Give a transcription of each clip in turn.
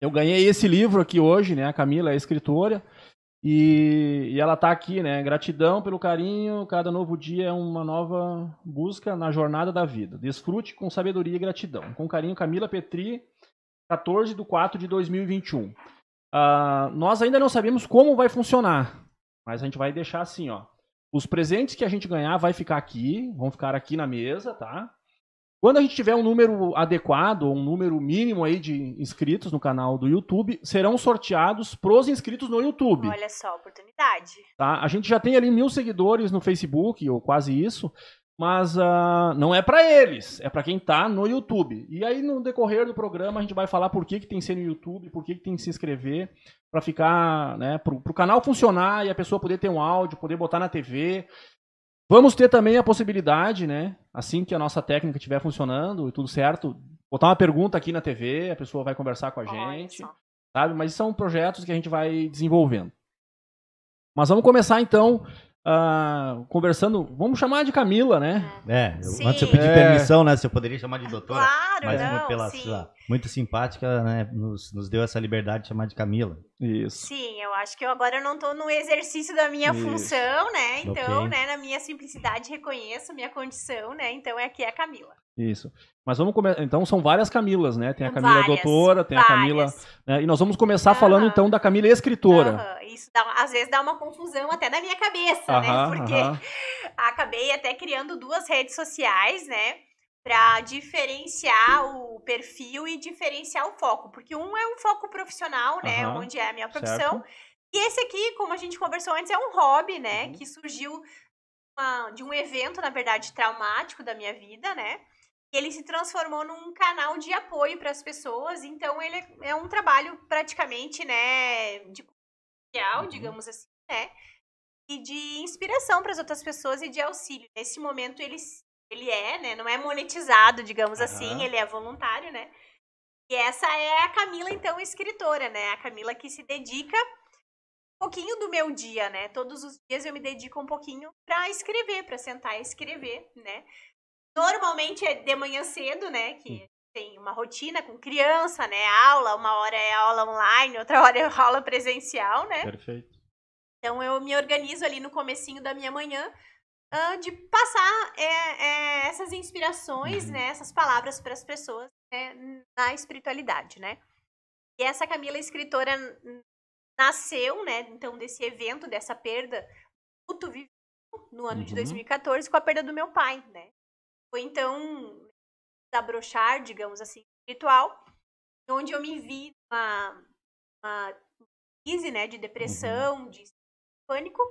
Eu ganhei esse livro aqui hoje, né? A Camila é escritora. E, e ela está aqui, né? Gratidão pelo carinho, cada novo dia é uma nova busca na jornada da vida. Desfrute com sabedoria e gratidão. Com carinho, Camila Petri, 14 de 4 de 2021. Uh, nós ainda não sabemos como vai funcionar, mas a gente vai deixar assim, ó. Os presentes que a gente ganhar vai ficar aqui, vão ficar aqui na mesa, tá? Quando a gente tiver um número adequado, um número mínimo aí de inscritos no canal do YouTube, serão sorteados pros inscritos no YouTube. Olha só, oportunidade. Tá? A gente já tem ali mil seguidores no Facebook, ou quase isso, mas uh, não é para eles, é para quem tá no YouTube. E aí no decorrer do programa a gente vai falar por que, que tem que ser no YouTube, por que, que tem que se inscrever, para ficar, né, pro, pro canal funcionar e a pessoa poder ter um áudio, poder botar na TV. Vamos ter também a possibilidade, né, assim que a nossa técnica estiver funcionando e tudo certo, botar uma pergunta aqui na TV, a pessoa vai conversar com a gente, sabe? Mas são projetos que a gente vai desenvolvendo. Mas vamos começar então Uh, conversando, vamos chamar de Camila, né? É, eu, antes eu pedi é. permissão, né? Se eu poderia chamar de doutora. Claro, mas não, pela sim. sua, muito simpática, né? Nos, nos deu essa liberdade de chamar de Camila. Isso. Sim, eu acho que eu agora não estou no exercício da minha Isso. função, né? Então, okay. né, na minha simplicidade reconheço minha condição, né? Então é aqui é a Camila. Isso. Mas vamos começar. Então são várias Camilas, né? Tem a Camila várias, doutora, tem várias. a Camila. Né? E nós vamos começar uhum. falando então da Camila escritora. Uhum. Isso dá, às vezes dá uma confusão até na minha cabeça, uhum, né? Porque acabei até criando duas redes sociais, né? Para diferenciar o perfil e diferenciar o foco. Porque um é um foco profissional, né? Onde é a minha profissão. Certo. E esse aqui, como a gente conversou antes, é um hobby, né? Uhum. Que surgiu uma, de um evento, na verdade, traumático da minha vida, né? Ele se transformou num canal de apoio para as pessoas, então ele é um trabalho praticamente, né, de social, uhum. digamos assim, né, e de inspiração para as outras pessoas e de auxílio. Nesse momento ele ele é, né, não é monetizado, digamos uhum. assim, ele é voluntário, né? E essa é a Camila então escritora, né? A Camila que se dedica um pouquinho do meu dia, né? Todos os dias eu me dedico um pouquinho para escrever, para sentar e escrever, né? Normalmente é de manhã cedo, né? Que tem uma rotina com criança, né? Aula, uma hora é aula online, outra hora é aula presencial, né? Perfeito. Então eu me organizo ali no comecinho da minha manhã uh, de passar é, é, essas inspirações, uhum. né? Essas palavras para as pessoas né, na espiritualidade, né? E essa Camila escritora nasceu, né? Então desse evento, dessa perda, luto vivido no ano uhum. de 2014 com a perda do meu pai, né? Foi então desabrochar, digamos assim, espiritual, onde eu me vi numa, uma crise, né, de depressão, uhum. de pânico,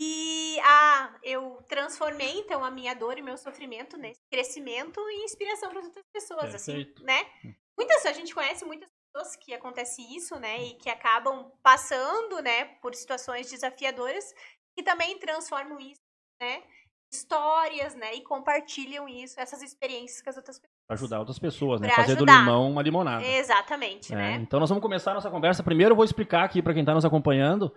e ah, eu transformei então a minha dor e meu sofrimento nesse crescimento e inspiração para outras pessoas, assim, Perfeito. assim, né? Muitas a gente conhece muitas pessoas que acontece isso, né, e que acabam passando, né, por situações desafiadoras e também transformam isso, né, histórias, né? E compartilham isso, essas experiências com as outras pessoas. Pra ajudar outras pessoas, né? Fazer ajudar. do limão uma limonada. Exatamente, é, né? Então nós vamos começar a nossa conversa. Primeiro eu vou explicar aqui para quem está nos acompanhando.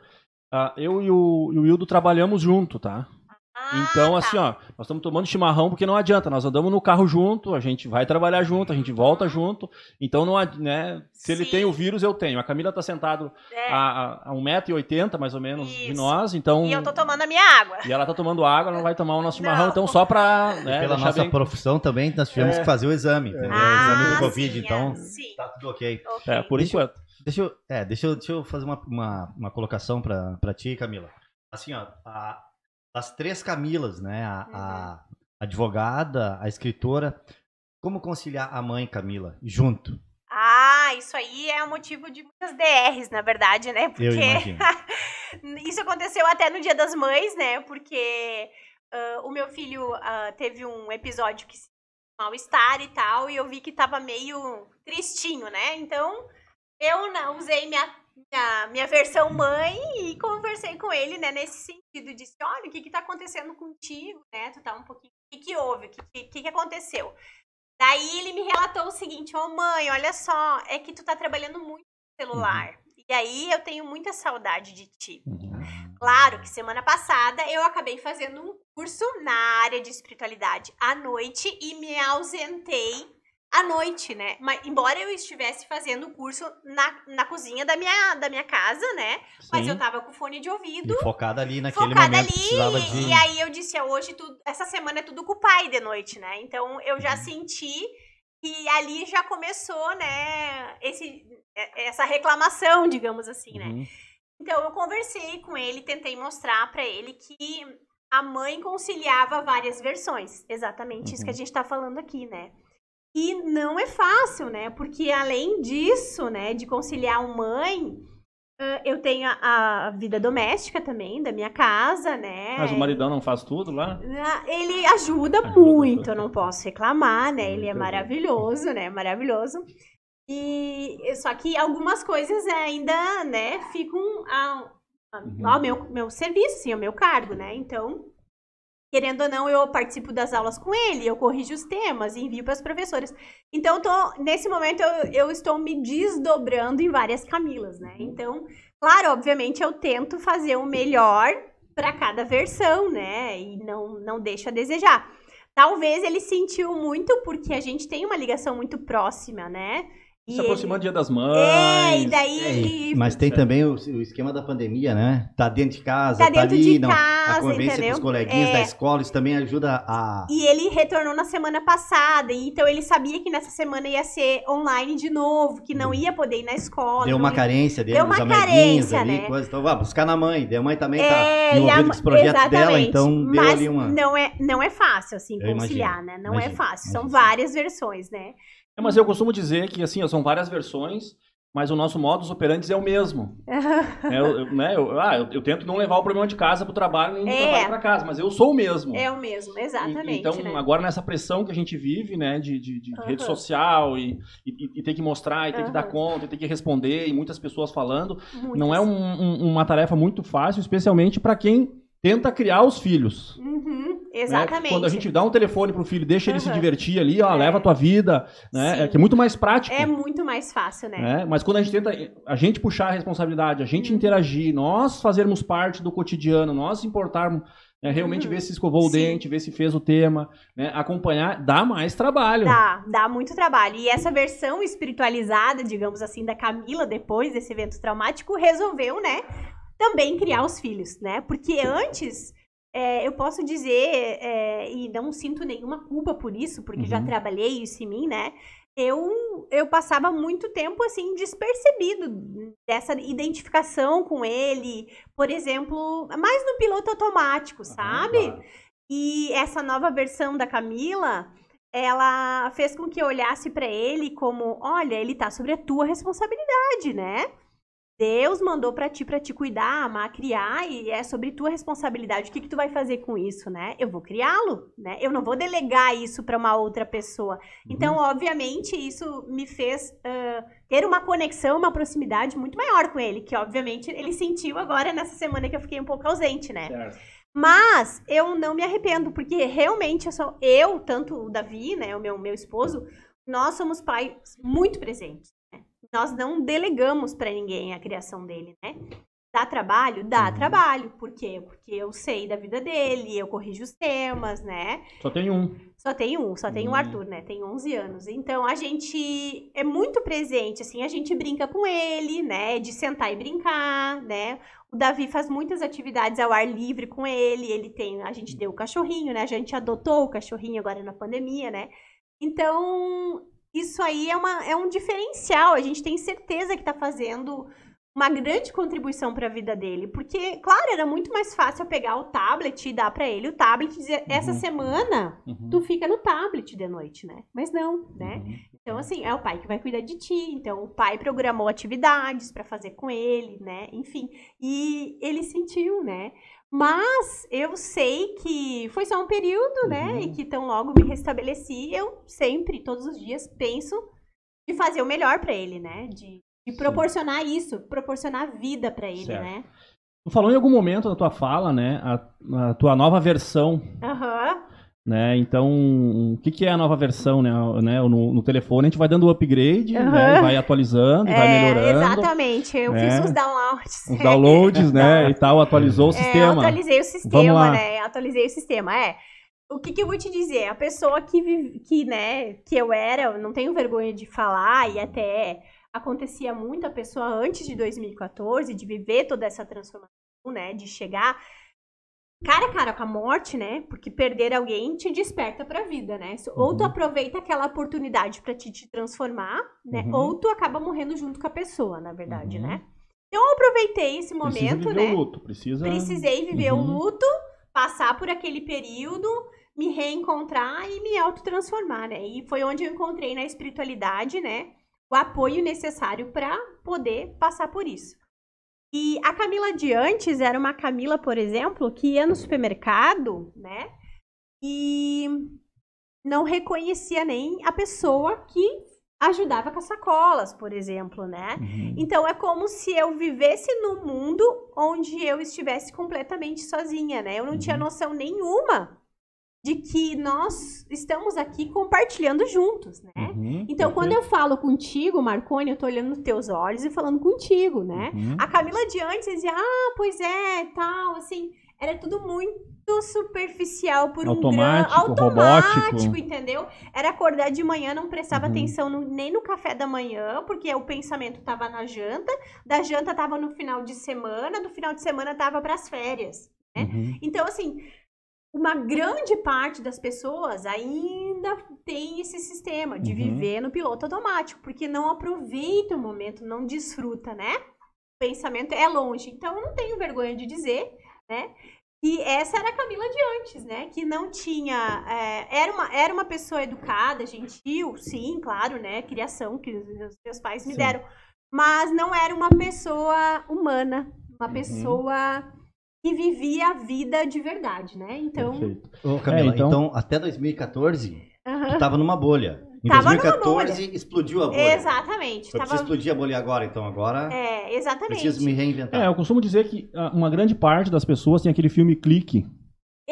Uh, eu e o, e o Hildo trabalhamos junto, tá? Ah, então, tá. assim, ó, nós estamos tomando chimarrão porque não adianta, nós andamos no carro junto, a gente vai trabalhar junto, a gente volta junto. Então, não, né, se ele Sim. tem o vírus, eu tenho. A Camila está sentado é. a, a 1,80m mais ou menos Isso. de nós, então. E eu tô tomando a minha água. E ela tá tomando água, ela não vai tomar o nosso chimarrão, não. então só para. Né, pela nossa bem... profissão também, nós tivemos é. que fazer o exame, entendeu? Ah, o exame do Covid, sim, então sim. tá tudo ok. okay. É, por deixa, enquanto. Deixa eu, é, deixa eu, deixa eu fazer uma, uma, uma colocação para ti, Camila. Assim, ó, a, as três Camilas, né? A, uhum. a, advogada, a escritora. Como conciliar a mãe, Camila, junto? Ah, isso aí é o motivo de muitas DRs, na verdade, né? Porque Eu imagino. isso aconteceu até no Dia das Mães, né? Porque uh, o meu filho uh, teve um episódio que se mal-estar e tal, e eu vi que tava meio tristinho, né? Então, eu não usei minha minha, minha versão mãe e conversei com ele, né, nesse sentido. Disse, olha, o que que tá acontecendo contigo, né? Tu tá um pouquinho... O que que houve? O que que, que aconteceu? Daí ele me relatou o seguinte, ô oh, mãe, olha só, é que tu tá trabalhando muito no celular. Uhum. E aí eu tenho muita saudade de ti. Uhum. Claro que semana passada eu acabei fazendo um curso na área de espiritualidade à noite e me ausentei à noite, né? Mas, embora eu estivesse fazendo o curso na, na cozinha da minha, da minha casa, né? Sim. Mas eu tava com fone de ouvido. E focada ali naquele focada momento. Focada ali. De... E aí eu disse, hoje, tudo, essa semana é tudo com o pai de noite, né? Então eu já uhum. senti que ali já começou, né? Esse, é, essa reclamação, digamos assim, né? Uhum. Então eu conversei com ele, tentei mostrar para ele que a mãe conciliava várias versões. Exatamente uhum. isso que a uhum. gente tá falando aqui, né? E não é fácil, né? Porque além disso, né, de conciliar o mãe, eu tenho a, a, vida doméstica também, da minha casa, né? Mas o maridão não faz tudo lá? Ele ajuda, ajuda muito, eu não posso reclamar, né? Ele é maravilhoso, né? Maravilhoso. E só que algumas coisas ainda, né, ficam ao, ao uhum. meu, meu serviço, sim, ao meu cargo, né? Então, querendo ou não, eu participo das aulas com ele, eu corrijo os temas e envio para as professoras. Então, tô, nesse momento, eu, eu, estou me desdobrando em várias Camilas, né? Então, claro, obviamente, eu tento fazer o melhor para cada versão, né? E não, não deixa a desejar. Talvez ele sentiu muito porque a gente tem uma ligação muito próxima, né? Se aproximando do Dia das Mães. É, e daí. É, mas tem também o, o, esquema da pandemia, né? Tá dentro de casa, tá, tá ali, não, casa, a convivência entendeu? com os coleguinhas é. da escola, isso também ajuda a. E ele retornou na semana passada, então ele sabia que nessa semana ia ser online de novo, que não ia poder ir na escola. Deu uma ia... carência dele, deu uma carência, ali, né? coisa. Então, vá buscar na mãe. Daí a mãe também tá é, tá envolvida com os projetos exatamente. dela, então deu mas ali uma. Não é, não é fácil, assim, conciliar, imagino, né? Não é imagino, é fácil. Imagino. São várias versões, né? É, mas eu costumo dizer que assim, são várias versões, mas o nosso modus operandi é o mesmo. é, eu, né, eu, ah, eu, eu, tento não levar o problema de casa para o trabalho nem do é. trabalho para casa, mas eu sou o mesmo. É o mesmo, exatamente. E, então, né? agora nessa pressão que a gente vive, né, de, de, de uhum. rede social e, e, e, ter que mostrar, e ter uhum. que dar conta, e ter que responder, e muitas pessoas falando, muitas. não é um, um, uma tarefa muito fácil, especialmente para quem tenta criar os filhos. Uhum, exatamente. Né? Quando a gente dá um telefone pro filho, deixa ele se divertir ali, ó, é. leva a tua vida, né? É que é muito mais prático. É muito mais fácil, né? né? Mas quando a gente tenta, a gente puxar a responsabilidade, a gente uhum. interagir, nós fazermos parte do cotidiano, nós importarmos, né? realmente uhum. ver se escovou Sim. o dente, ver se fez o tema, né? acompanhar, dá mais trabalho. Dá, dá muito trabalho. E essa versão espiritualizada, digamos assim, da Camila, depois desse evento traumático, resolveu, né? também criar os filhos, né? Porque antes, é, eu posso dizer, é, e não sinto nenhuma culpa por isso, porque uhum. já trabalhei isso em mim, né? Eu, eu passava muito tempo, assim, despercebido dessa identificação com ele, por exemplo, mais no piloto automático, sabe? Uhum. E essa nova versão da Camila, ela fez com que eu olhasse para ele como, olha, ele tá sobre a tua responsabilidade, né? Deus mandou para ti para te cuidar, amar, criar e é sobre tua responsabilidade. O que que tu vai fazer com isso, né? Eu vou criá-lo, né? Eu não vou delegar isso para uma outra pessoa. Uhum. Então, obviamente, isso me fez uh, ter uma conexão, uma proximidade muito maior com ele, que obviamente ele sentiu agora nessa semana que eu fiquei um pouco ausente, né? Certo. Mas eu não me arrependo, porque realmente eu sou eu, tanto o Davi, né, o meu, meu esposo, nós somos pais muito presentes nós não delegamos para ninguém a criação dele, né? Dá trabalho? Dá uhum. trabalho. Por quê? Porque eu sei da vida dele, eu corrijo os temas, né? Só tem um. Só tem um, só tem uhum. o Arthur, né? Tem 11 anos. Então a gente é muito presente, assim, a gente brinca com ele, né? De sentar e brincar, né? O Davi faz muitas atividades ao ar livre com ele. Ele tem, a gente deu o cachorrinho, né? A gente adotou o cachorrinho agora na pandemia, né? Então, isso aí é, uma, é um diferencial. A gente tem certeza que está fazendo uma grande contribuição para a vida dele. Porque, claro, era muito mais fácil eu pegar o tablet e dar para ele o tablet e dizer: essa uhum. semana uhum. tu fica no tablet de noite, né? Mas não, né? Uhum. Então, assim, é o pai que vai cuidar de ti. Então, o pai programou atividades para fazer com ele, né? Enfim. E ele sentiu, né? Mas eu sei que foi só um período, né? uhum. E que tão logo me restabeleci, eu sempre, todos os dias, penso de fazer o melhor para ele, né? De, de proporcionar Sim. isso, proporcionar vida para ele, certo. né? Tu falou em algum momento da tua fala, né? A, a tua nova versão. Aham. Uhum. Né? Então, o que, que é a nova versão, né? né? No, no telefone a gente vai dando upgrade, uhum. né? vai atualizando, é, vai melhorando. Exatamente, eu né? fiz uns downloads. Os downloads, né? e tal, atualizou o é, sistema. atualizei o sistema, né? Atualizei o sistema, é. o que, que, eu vou te dizer? A pessoa que, que, né, que eu era, não tenho vergonha de falar, e até acontecia muito a pessoa antes de 2014, de viver toda essa transformação, né, de chegar cara a cara com a morte, né? Porque perder alguém te desperta pra vida, né? Ou uhum. tu aproveita aquela oportunidade para te, te transformar, né? Uhum. Ou tu acaba morrendo junto com a pessoa, na verdade, uhum. né? Então eu aproveitei esse momento, precisa viver né? O luto. Precisa... Precisei viver o uhum. luto, passar por aquele período, me reencontrar e me autotransformar, né? E foi onde eu encontrei na espiritualidade, né? O apoio necessário para poder passar por isso. E a Camila de antes era uma Camila, por exemplo, que ia no supermercado, né? E não reconhecia nem a pessoa que ajudava com as sacolas, por exemplo, né? Uhum. Então é como se eu vivesse num mundo onde eu estivesse completamente sozinha, né? Eu não uhum. tinha noção nenhuma de que nós estamos aqui compartilhando juntos, né? Uhum, então, quando eu falo contigo, Marconi, eu tô olhando nos teus olhos e falando contigo, né? Uhum. A Camila de antes dizia, ah, pois é, tal, assim, era tudo muito superficial por automático, um grão automático, robótico. entendeu? Era acordar de manhã, não prestava uhum. atenção no, nem no café da manhã, porque o pensamento tava na janta, da janta tava no final de semana, do final de semana tava para as férias, né? Uhum. Então, assim, uma grande parte das pessoas ainda tem esse sistema de uhum. viver no piloto automático, porque não aproveita o momento, não desfruta, né? O pensamento é longe. Então, eu não tenho vergonha de dizer, né? E essa era a Camila de antes, né? Que não tinha. É, era, uma, era uma pessoa educada, gentil, sim, claro, né? Criação que os meus pais me sim. deram. Mas não era uma pessoa humana, uma uhum. pessoa que vivia a vida de verdade, né? Então. Perfeito. Ô, Camila, é, então... então... até 2014, uhum. tu tava numa bolha. Em tava 2014 explodiu a bolha. Exatamente. Foi tava... explodir a bolha agora, então agora. É, exatamente. Preciso me reinventar. É, eu costumo dizer que ah, uma grande parte das pessoas tem aquele filme Clique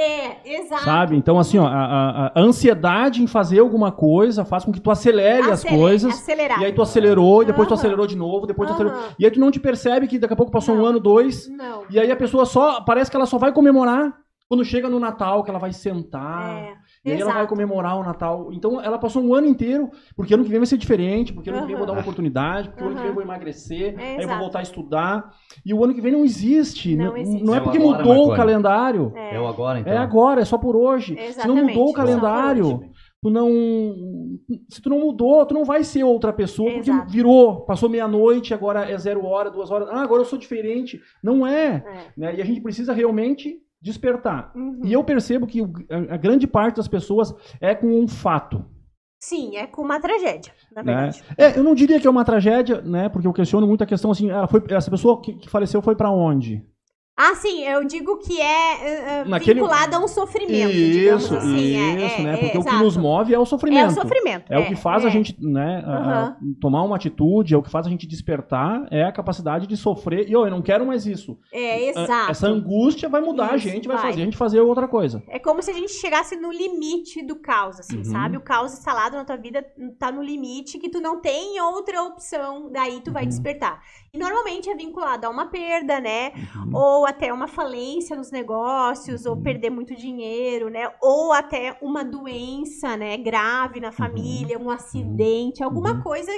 é, exato. Sabe? Então, assim, ó, a, a, ansiedade em fazer alguma coisa faz com que tu acelere as coisas. Acelerar. E aí tu acelerou, e depois uhum. tu acelerou de novo, depois uhum. tu acelerou. E aí tu não te percebe que daqui a pouco passou não. um ano, dois. Não. E aí a pessoa só. Parece que ela só vai comemorar quando chega no Natal, que ela vai sentar. É. E aí ela vai comemorar o Natal. Então ela passou um ano inteiro, porque ano que vem vai ser diferente, porque ano uhum. que vem eu vou dar uma oportunidade, porque uhum. ano que vem eu vou emagrecer, é, aí eu vou voltar a estudar. E o ano que vem não existe. Não, existe. não é, é porque agora, mudou o calendário. É. é. o agora, então. É agora, é só por hoje. Exatamente. Se não mudou o calendário, tu não. Se tu não mudou, tu não vai ser outra pessoa, porque Exato. virou, passou meia-noite, agora é zero hora, duas horas. Ah, agora eu sou diferente. Não é. é. Né? E a gente precisa realmente despertar. Uhum. E eu percebo que a, grande parte das pessoas é com um fato. Sim, é com uma tragédia, na né? verdade. Né? É, eu não diria que é uma tragédia, né? Porque eu questiono muito a questão assim, ela foi, essa pessoa que, que faleceu foi para onde? Ah, sim, eu digo que é uh, Naquele... vinculado a um sofrimento, isso, assim. É, isso, é, né? Porque é, o que nos move é o sofrimento. É o sofrimento. É, o que faz a é. gente, né, uhum. a, tomar uma atitude, é o que faz a gente despertar, é a capacidade de sofrer. E, oh, eu não quero mais isso. É, exato. Essa angústia vai mudar isso, a gente, vai, vai, fazer a gente fazer outra coisa. É como se a gente chegasse no limite do caos, assim, uhum. sabe? O caos instalado na tua vida tá no limite que tu não tem outra opção, daí tu vai uhum. despertar. E normalmente é vinculado a uma perda, né? Uhum. Ou até uma falência nos negócios, ou uhum. perder muito dinheiro, né? Ou até uma doença, né, grave na família, um acidente, alguma uhum. coisa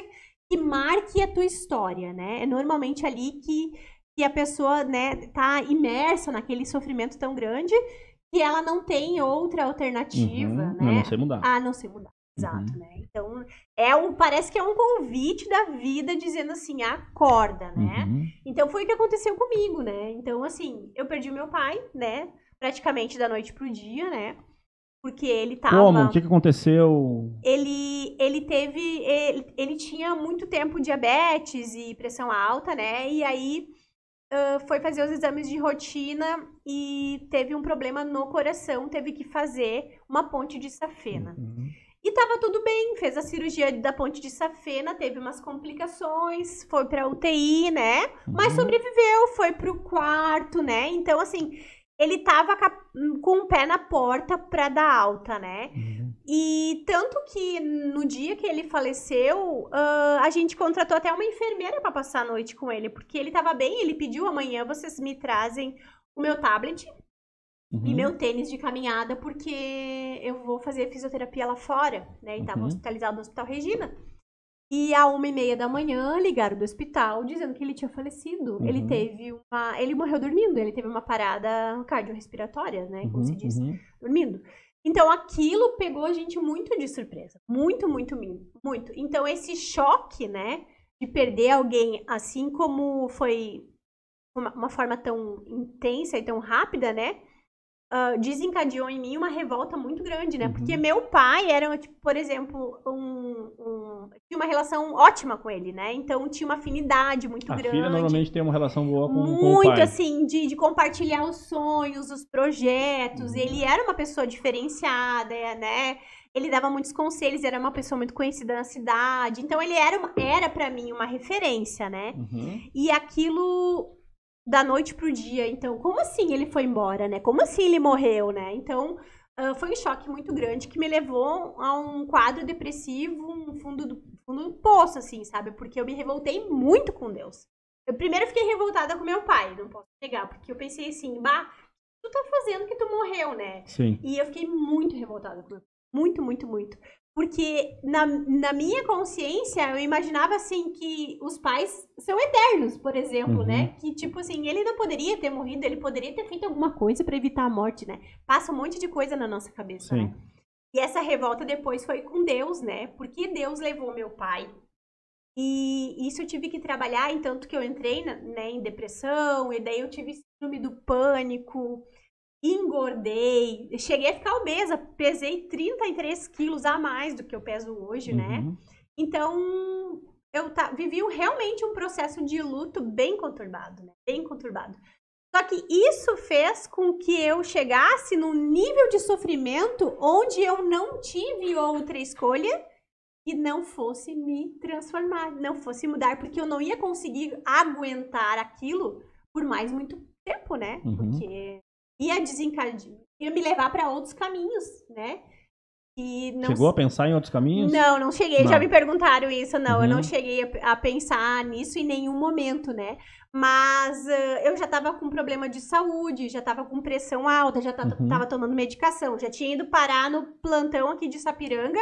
que marque a tua história, né? É normalmente ali que, que a pessoa, né, tá imersa naquele sofrimento tão grande que ela não tem outra alternativa, uhum, né? A não ser mudar. A não ser mudar. Exato, uhum. né? Então, é um, parece que é um convite da vida dizendo assim, acorda, né? Uhum. Então, foi o que aconteceu comigo, né? Então, assim, eu perdi o meu pai, né? Praticamente da noite pro dia, né? Porque ele tava... Como? O que, que aconteceu? Ele, ele teve... Ele, ele tinha muito tempo diabetes e pressão alta, né? E aí... Uh, foi fazer os exames de rotina e teve um problema no coração, teve que fazer uma ponte de safena. Uhum. E tava tudo bem, fez a cirurgia da ponte de safena, teve umas complicações, foi pra UTI, né? Mas uhum. sobreviveu, foi pro quarto, né? Então, assim, ele tava com o pé na porta pra dar alta, né? Uhum. E tanto que no dia que ele faleceu, uh, a gente contratou até uma enfermeira para passar a noite com ele, porque ele tava bem, ele pediu amanhã vocês me trazem o meu tablet uhum. e meu tênis de caminhada, porque eu vou fazer fisioterapia lá fora, né? E estava uhum. hospitalizado no Hospital Regina. E à uma e meia da manhã ligaram do hospital dizendo que ele tinha falecido. Uhum. Ele teve uma. Ele morreu dormindo, ele teve uma parada cardiorrespiratória, né? Como se diz, uhum. dormindo. Então aquilo pegou a gente muito de surpresa. Muito, muito, muito. Então esse choque, né? De perder alguém assim como foi uma, uma forma tão intensa e tão rápida, né? Uh, desencadeou em mim uma revolta muito grande, né? Uhum. Porque meu pai era, tipo, por exemplo, um, um, tinha uma relação ótima com ele, né? Então tinha uma afinidade muito a grande. A filha normalmente tem uma relação boa com, muito, com o pai. Muito, assim, de, de compartilhar os sonhos, os projetos. Uhum. Ele era uma pessoa diferenciada, né? Ele dava muitos conselhos, era uma pessoa muito conhecida na cidade. Então ele era, era para mim uma referência, né? Uhum. E aquilo da noite pro dia. Então, como assim ele foi embora, né? Como assim ele morreu, né? Então, uh, foi um choque muito grande que me levou a um quadro depressivo, um fundo do, fundo do poço, assim, sabe? Porque eu me revoltei muito com Deus. Eu primeiro fiquei revoltada com meu pai, não posso negar, porque eu pensei assim, bah, tu tá fazendo que tu morreu, né? Sim. E eu fiquei muito revoltada com meu pai. Muito, muito, muito. Porque na, na minha consciência, eu imaginava assim que os pais são eternos, por exemplo, né? uhum. né? Que tipo assim, ele não poderia ter morrido, ele poderia ter feito alguma coisa para evitar a morte, né? Passa um monte de coisa na nossa cabeça, Sim. né? E essa revolta depois foi com Deus, né? Porque Deus levou meu pai. E isso eu tive que trabalhar, em tanto que eu entrei né, em depressão, e daí eu tive síndrome do pânico engordei, cheguei a ficar obesa, pesei 33 quilos a mais do que eu peso hoje, né? uhum. né? Então, eu tá, vivi realmente um processo de luto bem conturbado, né? Bem conturbado. Só que isso fez com que eu chegasse num nível de sofrimento onde eu não tive outra escolha e não fosse me transformar, não fosse mudar, porque eu não ia conseguir aguentar aquilo por mais muito tempo, né? Uhum. Porque ia desencadear, ia me levar para outros caminhos, né? E não... Chegou a pensar em outros caminhos? Não, não cheguei. Não. Já me perguntaram isso, não. Uhum. Eu não uhum. cheguei a, pensar nisso em nenhum momento, né? Mas uh, eu já estava com problema de saúde, já estava com pressão alta, já estava uhum. tomando medicação, já tinha ido parar no plantão aqui de Sapiranga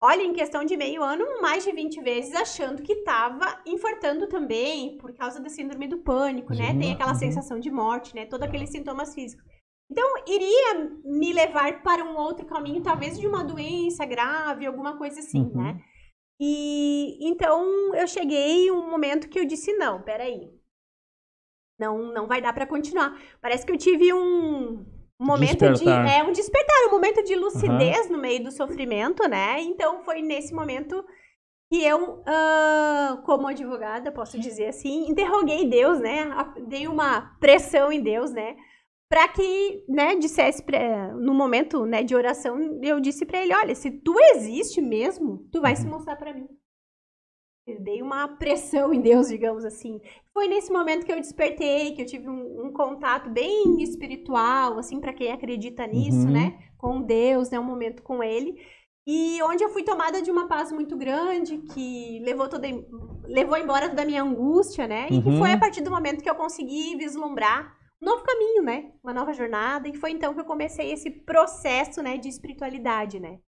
olha, em questão de meio ano, mais de 20 vezes, achando que estava infartando também, por causa da síndrome do pânico, né? Tem aquela uhum. sensação de morte, né? Todos aqueles sintomas físicos. Então, iria me levar para um outro caminho, talvez de uma doença grave, alguma coisa assim, uhum. né? E então eu cheguei um momento que eu disse: não, peraí. Não, não vai dar para continuar. Parece que eu tive um, um momento despertar. de. É um despertar, um momento de lucidez uhum. no meio do sofrimento, né? Então foi nesse momento que eu, uh, como advogada, posso dizer assim, interroguei Deus, né? Dei uma pressão em Deus, né? Para que, né, dissesse pra, no momento, né, de oração, eu disse para ele, olha, se tu existe mesmo, tu vai uhum. se mostrar para mim. Eu dei uma pressão em Deus, digamos assim. Foi nesse momento que eu despertei, que eu tive um, um contato bem espiritual, assim, para quem acredita nisso, uhum. né? Com Deus, né? Um momento com Ele. E onde eu fui tomada de uma paz muito grande, que levou toda levou embora toda a minha angústia, né? E uhum. foi a partir do momento que eu consegui vislumbrar um novo caminho, né? Uma nova jornada. E foi então que eu comecei esse processo, né, de espiritualidade, né?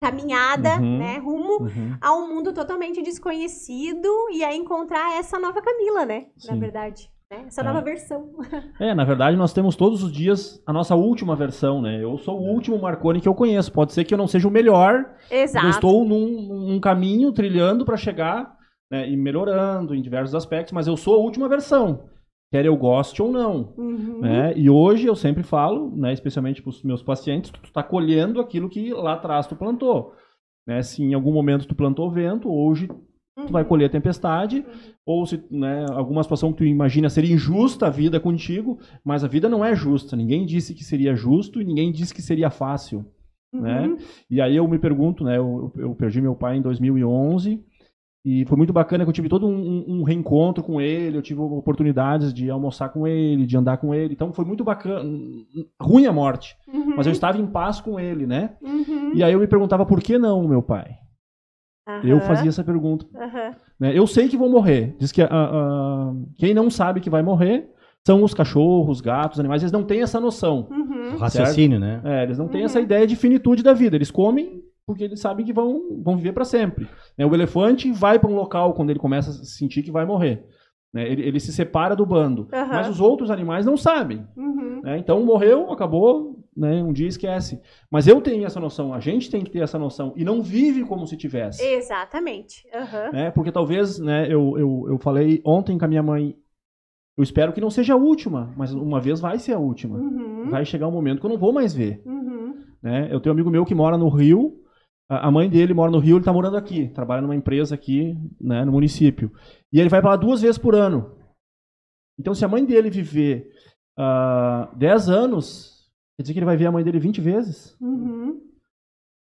Caminhada, uhum, né, rumo uhum. a um mundo totalmente desconhecido e a encontrar essa nova Camila, né, Sim. na verdade. Né? Essa é. nova versão. É, na verdade, nós temos todos os dias a nossa última versão, né? Eu sou o último Marconi que eu conheço. Pode ser que eu não seja o melhor. Exato. Eu estou num, num caminho, trilhando para chegar né, e melhorando em diversos aspectos, mas eu sou a última versão quer eu goste ou não. Uhum. Né? E hoje eu sempre falo, né, especialmente para os meus pacientes, tu está colhendo aquilo que lá atrás tu plantou. Né? Se em algum momento tu plantou vento, hoje uhum. tu vai colher tempestade, uhum. ou se né, alguma situação que tu imagina ser injusta a vida contigo, mas a vida não é justa. Ninguém disse que seria justo e ninguém disse que seria fácil. Né? Uhum. E aí eu me pergunto, né, eu, eu perdi meu pai em 2011, e foi muito bacana que eu tive todo um, um, reencontro com ele, eu tive oportunidades de almoçar com ele, de andar com ele. Então foi muito bacana. Ruim a morte, uhum. mas eu estava em paz com ele, né? Uhum. E aí eu me perguntava por que não, meu pai? Uhum. Eu fazia essa pergunta. Né? Eu sei que vou morrer. Diz que uh, uh, quem não sabe que vai morrer, são os cachorros, gatos, animais, eles não têm essa noção. Uhum. O raciocínio, certo? né? É, eles não têm uhum. essa ideia de finitude da vida. Eles comem porque eles sabem que vão, vão viver para sempre. Né? O elefante vai para um local quando ele começa a sentir que vai morrer. Né? Ele, ele, se separa do bando. Uhum. Mas os outros animais não sabem. Uhum. Né? Então morreu, acabou, né? um dia esquece. Mas eu tenho essa noção, a gente tem que ter essa noção. E não vive como se tivesse. Exatamente. Uhum. Porque talvez, né, eu, eu, eu falei ontem com a minha mãe, eu espero que não seja a última, mas uma vez vai ser a última. Uhum. Vai chegar um momento que eu não vou mais ver. Uhum. Né? Eu tenho um amigo meu que mora no Rio, a mãe dele mora no Rio, ele está morando aqui, trabalha numa empresa aqui, né, no município. E ele vai para lá duas vezes por ano. Então, se a mãe dele viver uh, ah, 10 anos, quer dizer que ele vai ver a mãe dele 20 vezes? Uhum.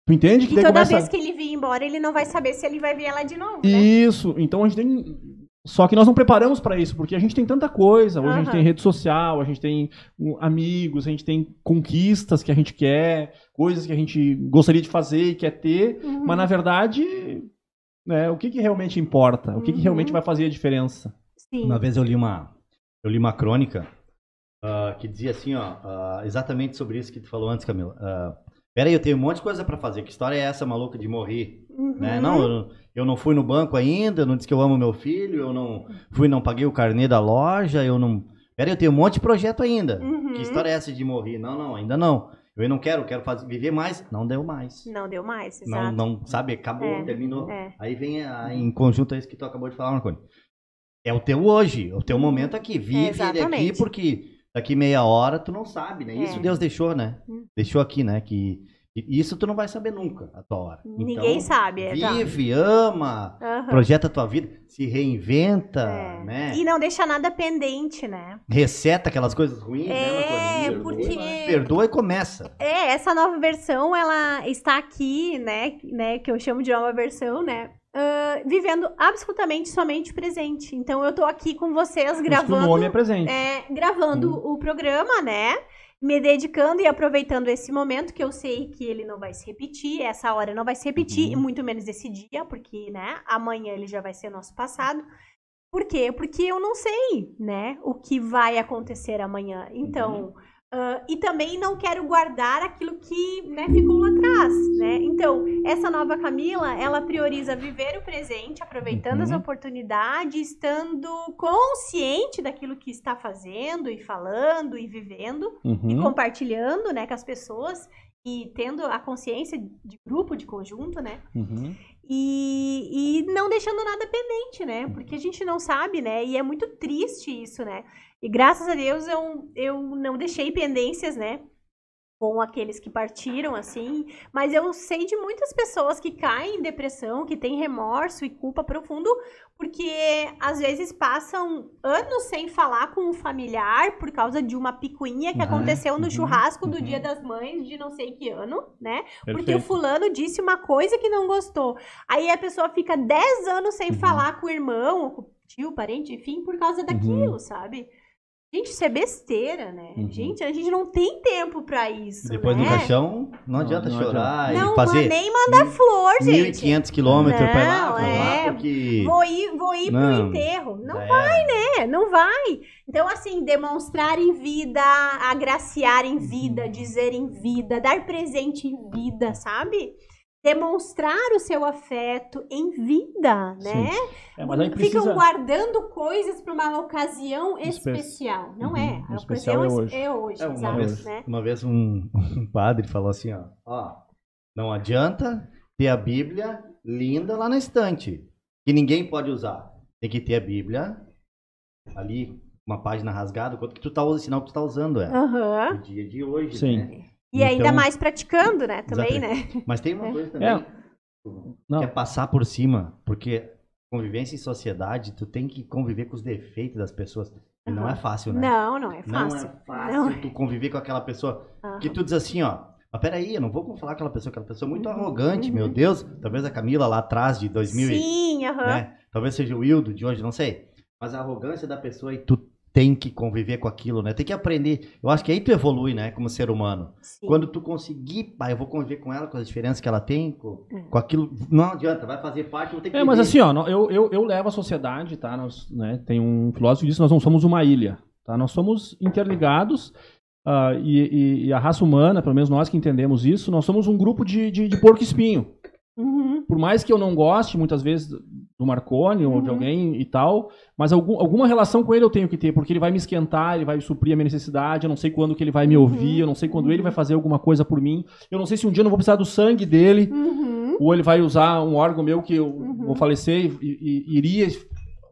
Tu entende? Que e toda começa... vez que ele vir embora, ele não vai saber se ele vai ver ela de novo. Né? Isso. Então a gente tem só que nós não preparamos para isso, porque a gente tem tanta coisa. Hoje uhum. a gente tem rede social, a gente tem amigos, a gente tem conquistas que a gente quer, coisas que a gente gostaria de fazer e quer ter, uhum. mas na verdade, né, o que, que realmente importa? O que, que realmente uhum. vai fazer a diferença? Sim. Uma vez eu li uma, eu li uma crônica uh, que dizia assim, ó, uh, exatamente sobre isso que tu falou antes, Camila. Uh, Peraí, eu tenho um monte de coisa para fazer. Que história é essa maluca de morrer? Uhum. Né? Não, eu, eu, não fui no banco ainda, eu não disse que eu amo meu filho, eu não fui, não paguei o carnê da loja, eu não. Peraí, eu tenho um monte de projeto ainda. Uhum. Que história é essa de morrer? Não, não, ainda não. Eu não quero, quero fazer, viver mais. Não deu mais. Não deu mais, exato. Não, não sabe, acabou, é, terminou. É. Aí vem a, em conjunto a isso que tu acabou de falar, Marconi. É o teu hoje, é o teu momento aqui. Vive é, aqui porque daqui meia hora tu não sabe, né? Isso é. Deus deixou, né? Hum. Deixou aqui, né? Que isso tu não vai saber nunca, a tua hora. Ninguém então, sabe. É, tá. Vive, ama, uhum. projeta a tua vida, se reinventa, é. né? E não deixa nada pendente, né? Receta aquelas coisas ruins, né, é, né, porque... Perdoa e começa. É, essa nova versão, ela está aqui, né, né que eu chamo de nova versão, né? Uh, vivendo absolutamente somente presente. Então eu tô aqui com vocês gravando. O nome é presente. É, gravando hum. o programa, né? Me dedicando e aproveitando esse momento que eu sei que ele não vai se repetir, essa hora não vai se repetir, uhum. e muito menos esse dia, porque, né, amanhã ele já vai ser nosso passado. Por quê? Porque eu não sei, né, o que vai acontecer amanhã. Então, uhum. Uh, e também não quero guardar aquilo que né, ficou lá atrás, né? Então, essa nova Camila, ela prioriza viver o presente, aproveitando uhum. as oportunidades, estando consciente daquilo que está fazendo e falando e vivendo uhum. e compartilhando, né, com as pessoas e tendo a consciência de grupo, de conjunto, né? Uhum. E, e não deixando nada pendente, né? Porque a gente não sabe, né? E é muito triste isso, né? E graças a Deus eu, eu não deixei pendências, né? Com aqueles que partiram, assim. Mas eu sei de muitas pessoas que caem em depressão, que têm remorso e culpa profundo, porque às vezes passam anos sem falar com um familiar por causa de uma picuinha que uhum, aconteceu no uhum, churrasco do uhum. Dia das Mães de não sei que ano, né? Perfeito. Porque o fulano disse uma coisa que não gostou. Aí a pessoa fica 10 anos sem uhum. falar com o irmão, com o tio, parente, enfim, por causa daquilo, uhum. sabe? Gente, isso é besteira, né? Uhum. Gente, a gente não tem tempo pra isso. Depois né? do caixão, não adianta não, chorar adianta. não, e fazer. Não, nem mandar flor, gente. 1.500 quilômetros pra lá, pra é, lá, porque. Vou ir, vou ir não, pro enterro. Não vai, né? Não vai. Então, assim, demonstrar em vida, agraciar em vida, uhum. dizer em vida, dar presente em vida, sabe? Demonstrar o seu afeto em vida, né? É, mas aí precisa... Ficam guardando coisas para uma ocasião especial. Não é. uhum. é. A ocasião é hoje. É hoje, é, uma, exato, vez, né? uma vez um, um, padre falou assim, ó, ó, não adianta ter a Bíblia linda lá na estante, que ninguém pode usar. Tem que ter a Bíblia ali, uma página rasgada, quanto que tu tá usando, sinal que tu tá usando ela. Uhum. No dia de hoje, Sim. né? E então, ainda mais praticando, né? Também, exatamente. né? Mas tem uma coisa também. É. Que é passar por cima, porque convivência em sociedade, tu tem que conviver com os defeitos das pessoas. E uhum. não é fácil, né? Não, não é fácil. Não é fácil não. É. tu conviver com aquela pessoa uhum. que tu diz assim, ó. Mas peraí, eu não vou falar aquela pessoa, aquela pessoa muito uhum. arrogante, meu uhum. Deus. Talvez a Camila lá atrás de 2000. Sim, aham. Né? Talvez seja o Wildo de hoje, não sei. Mas a arrogância da pessoa e tu tem que conviver com aquilo, né? Tem que aprender. Eu acho que aí tu evolui, né, como ser humano. Sim. Quando tu conseguir, pai, eu vou conviver com ela, com as diferenças que ela tem, com, é. com aquilo. Não adianta, vai fazer parte, vou ter que. É, mas assim, ó, eu, eu, eu levo a sociedade, tá? Nós, né, tem um filósofo que diz que nós não somos uma ilha. Tá? Nós somos interligados uh, e, e, a raça humana, pelo menos nós que entendemos isso, nós somos um grupo de, de, de porco-espinho. Uhum. Por mais que eu não goste, muitas vezes, do Marconi uhum. ou de uhum. alguém e tal, mas algum, alguma relação com ele eu tenho que ter, porque ele vai me esquentar, ele vai suprir a minha necessidade, eu não sei quando que ele vai me ouvir, uhum. eu não sei quando ele vai fazer alguma coisa por mim, eu não sei se um dia eu não vou precisar do sangue dele, uhum. ou ele vai usar um órgão meu que eu uhum. vou falecer e, e iria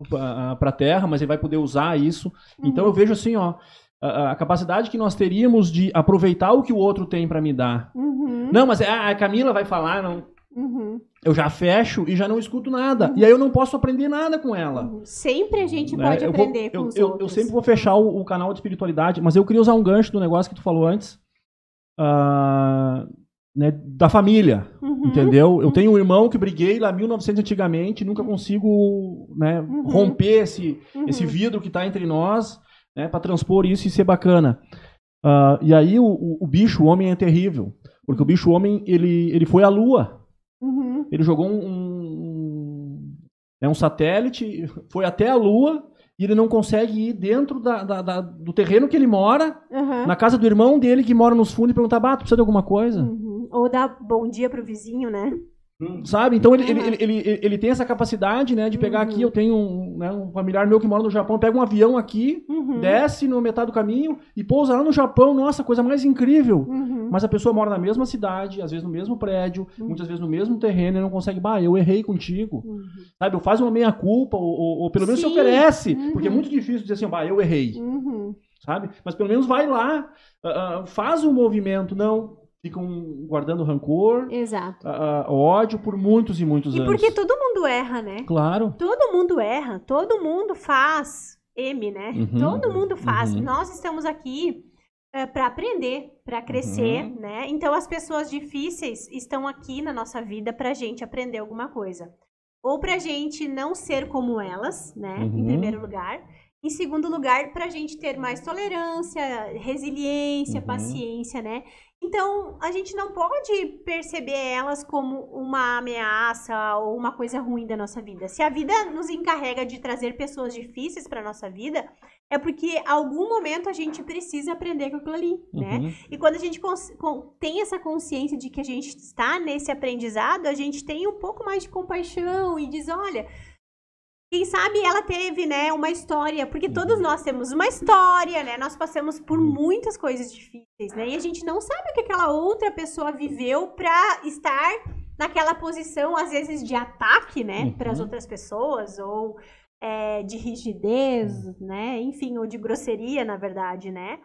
para a Terra, mas ele vai poder usar isso. Então eu vejo assim, ó, a, a, capacidade que nós teríamos de aproveitar o que o outro tem para me dar. Não, mas é, a Camila vai falar, não Uhum. Eu já fecho e já não escuto nada. Uhum. E aí eu não posso aprender nada com ela. Uhum. Sempre a gente né? pode aprender vou, com os eu, outros. Eu sempre vou fechar o, o, canal de espiritualidade, mas eu queria usar um gancho do negócio que tu falou antes. Uh, né, da família, uhum. entendeu? Eu tenho um irmão que briguei lá 1900 antigamente, nunca consigo né, uhum. romper esse, esse uhum. vidro que está entre nós né, para transpor isso e ser bacana. Uh, e aí o, o, o, bicho, o homem é terrível, porque o bicho, homem, ele, ele foi à lua. Ele jogou um, um, né, um, satélite, foi até a Lua e ele não consegue ir dentro da, da, da, do terreno que ele mora, uhum. na casa do irmão dele que mora nos fundos e perguntar, tu precisa de alguma coisa? Uhum. Ou dar bom dia pro vizinho, né? Hum. Sabe? Então ele, uhum. ele, ele, ele, tem essa capacidade, né, de pegar aqui, uhum. eu tenho um, né, um, familiar meu que mora no Japão, pega um avião aqui, uhum. desce no metade do caminho e pousa lá no Japão, nossa, coisa mais incrível. Uhum. Mas a pessoa mora na mesma cidade, às vezes no mesmo prédio, uhum. muitas vezes no mesmo terreno e não consegue, bah, eu errei contigo. Uhum. Sabe? Ou faz uma meia-culpa, ou, ou, ou, pelo menos Sim. se oferece, porque é muito difícil dizer assim, bah, eu errei. Sabe? Mas pelo menos vai lá, uh, faz um movimento, não, ficam guardando rancor, Exato. Uh, ódio por muitos e muitos e anos. E porque todo mundo erra, né? Claro. Todo mundo erra, todo mundo faz M, né? Uhum, todo mundo faz. Uhum. Nós estamos aqui uh, eh, para aprender, para crescer, uhum. né? Então as pessoas difíceis estão aqui na nossa vida para gente aprender alguma coisa. Ou para gente não ser como elas, né? Em uhum. primeiro lugar. Em segundo lugar, para a gente ter mais tolerância, resiliência, uhum. paciência, né? Então, a gente não pode perceber elas como uma ameaça ou uma coisa ruim da nossa vida. Se a vida nos encarrega de trazer pessoas difíceis para nossa vida, é porque algum momento a gente precisa aprender com aquilo ali, né? uhum. né? E quando a gente tem essa consciência de que a gente está nesse aprendizado, a gente tem um pouco mais de compaixão e diz, olha, quem sabe ela teve, né, uma história, porque todos uhum. nós temos uma história, né? Nós passamos por uhum. muitas coisas difíceis, né? E a gente não sabe o que aquela outra pessoa viveu para estar naquela posição, às vezes, de ataque, né, uhum. para as outras pessoas, ou é, de rigidez, uhum. né? Enfim, ou de grosseria, na verdade, né?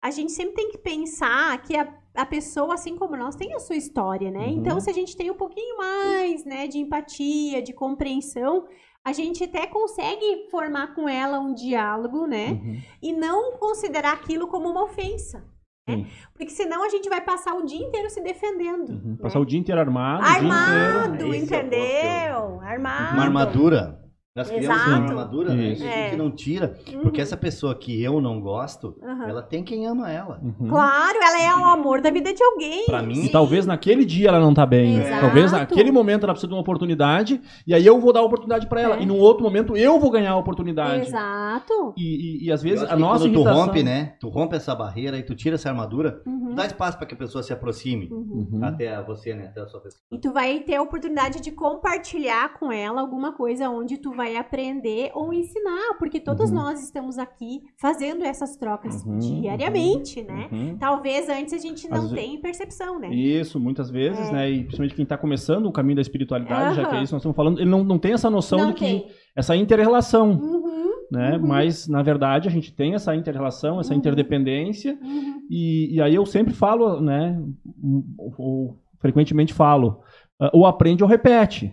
A gente sempre tem que pensar que a, a pessoa, assim como nós, tem a sua história, né? Então, uhum. Então, se a gente tem um pouquinho mais, né, de empatia, de compreensão, a gente até consegue formar com ela um diálogo, né? Uhum. E não considerar aquilo como uma ofensa. Né? Porque senão a gente vai passar o dia inteiro se defendendo. Uhum. Né? Passar o dia inteiro armado. Armado, inteiro. entendeu? Armado. Uma armadura. Das crianças com armadura, né? É. Que não tira. Uhum. Porque essa pessoa que eu não gosto, uhum. ela tem quem ama ela. Uhum. Claro, ela é o amor da vida de alguém. Pra mim. E talvez naquele dia ela não tá bem. Exato. Talvez naquele momento ela precisa de uma oportunidade. E aí eu vou dar a oportunidade para ela. É. E num outro momento eu vou ganhar a oportunidade. Exato. E, e, e às vezes a nossa quando irritação... tu rompe, né? Tu rompe essa barreira e tu tira essa armadura, uhum. tu dá espaço para que a pessoa se aproxime uhum. até você, né? Até a sua pessoa. E tu vai ter a oportunidade de compartilhar com ela alguma coisa onde tu vai aprender ou ensinar, porque todos uhum. nós estamos aqui fazendo essas trocas uhum, diariamente, uhum, né? Uhum. Talvez antes a gente não tenha percepção, né? Isso, muitas vezes, é. né? E principalmente quem está começando o caminho da espiritualidade, já que é isso que nós estamos falando, ele não, não tem essa noção não de que essa inter-relação. Uhum, né? Uhum. Mas, na verdade, a gente tem essa inter-relação, essa interdependência, e, e aí eu sempre falo, né? Ou, ou frequentemente falo, Uh, ou aprende ou repete.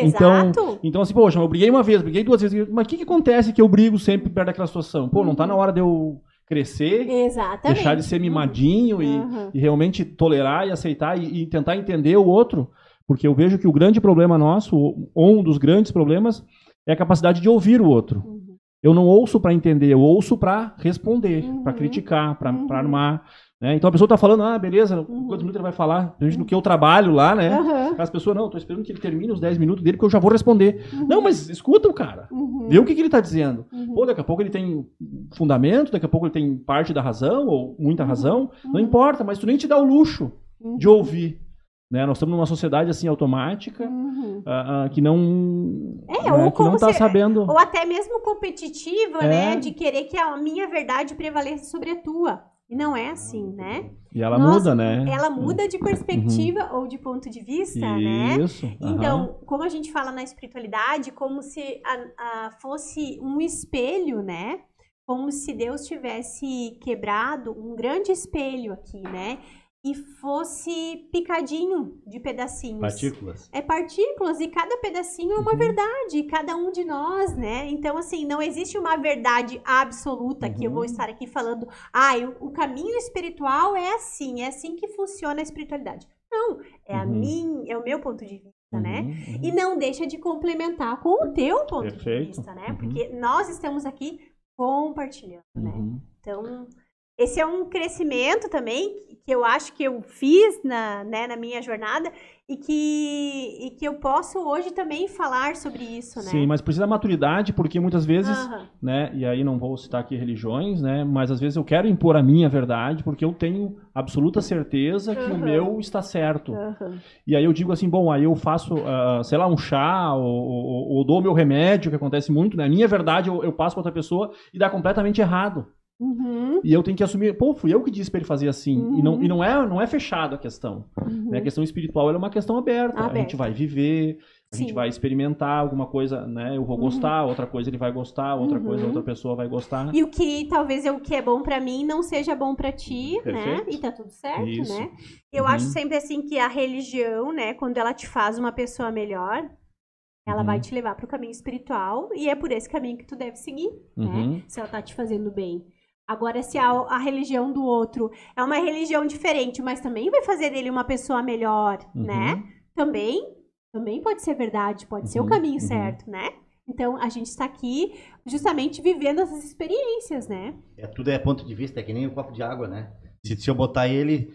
Uhum, então, exato. então, assim, poxa, eu briguei uma vez, briguei duas vezes, mas o que, que acontece que eu brigo sempre perto daquela situação? Pô, uhum. não tá na hora de eu crescer, Exatamente. deixar de ser mimadinho uhum. e, e, realmente tolerar e aceitar e, e, tentar entender o outro, porque eu vejo que o grande problema nosso, ou um dos grandes problemas, é a capacidade de ouvir o outro. Uhum. Eu não ouço para entender, eu ouço para responder, para uhum. criticar, para uhum. armar. Né? Então a pessoa está falando, ah, beleza, uhum. quantos minutos ele vai falar? Gente, no que eu trabalho lá, né? Uhum. As pessoas, não, estou esperando que ele termine os 10 minutos dele, porque eu já vou responder. Uhum. Não, mas escuta o cara. Uhum. Vê o que, que ele está dizendo. Uhum. Pô, daqui a pouco ele tem fundamento, daqui a pouco ele tem parte da razão, ou muita uhum. razão, não importa, mas tu nem te dá o luxo de ouvir. Né? Nós estamos numa sociedade assim automática uhum. uh, uh, que não é, né, ou que não está sabendo ou até mesmo competitiva, é. né, de querer que a minha verdade prevaleça sobre a tua. E não é assim, né? E ela muda, né? Ela muda de perspectiva uhum. ou de ponto de vista, né? Isso. né? Então, como a gente fala na espiritualidade, como se a, a fosse um espelho, né? Como se Deus tivesse quebrado um grande espelho aqui, né? E fosse picadinho de pedacinhos. Partículas. É partículas e cada pedacinho é uma uhum. verdade, cada um de nós, né? Então assim, não existe uma verdade absoluta uhum. que eu vou uhum. estar aqui falando, ah, eu, o caminho espiritual é assim, é assim que funciona a espiritualidade. Não, é a uhum. minha, é o meu ponto de vista. Né? Uhum, e não deixa de complementar com o teu ponto Perfeito. de vista, né? Porque nós estamos aqui compartilhando, né? Então, esse é um crescimento também que eu acho que eu fiz na, né, na minha jornada e que, e que eu posso hoje também falar sobre isso, né? Sim, mas precisa da maturidade, porque muitas vezes, uhum. né, e aí não vou citar aqui religiões, né, mas às vezes eu quero impor a minha verdade, porque eu tenho absoluta certeza que uhum. o meu está certo. Uhum. E aí eu digo assim, bom, aí eu faço, uh, sei lá, um chá, ou, ou, ou dou meu remédio, que acontece muito, né, a minha verdade eu, eu passo para outra pessoa e dá completamente errado. Uhum. E eu tenho que assumir, pô, fui eu que disse para ele fazer assim. Uhum. E, não, e não é não é fechado a questão. Uhum. Né? A questão espiritual é uma questão aberta. aberta. A gente vai viver, a Sim. gente vai experimentar alguma coisa, né? Eu vou uhum. gostar, outra coisa ele vai gostar, outra coisa uhum. outra pessoa vai gostar. E o que talvez é o que é bom para mim não seja bom para ti, né? Perfeito. né? E tá tudo certo, Isso. né? Eu acho uhum. sempre assim que a religião, né, quando ela te faz uma pessoa melhor, ela vai te levar para o caminho espiritual e é por esse caminho que tu deve seguir, né? Se ela tá te fazendo bem. Agora, se a, a, religião do outro é uma religião diferente, mas também vai fazer dele uma pessoa melhor, uhum. né? Também, também pode ser verdade, pode uhum. ser o uhum. caminho uhum. certo, né? Então, a gente está aqui justamente vivendo essas experiências, né? É, tudo é ponto de vista, é que nem o um copo de água, né? Se, se eu botar ele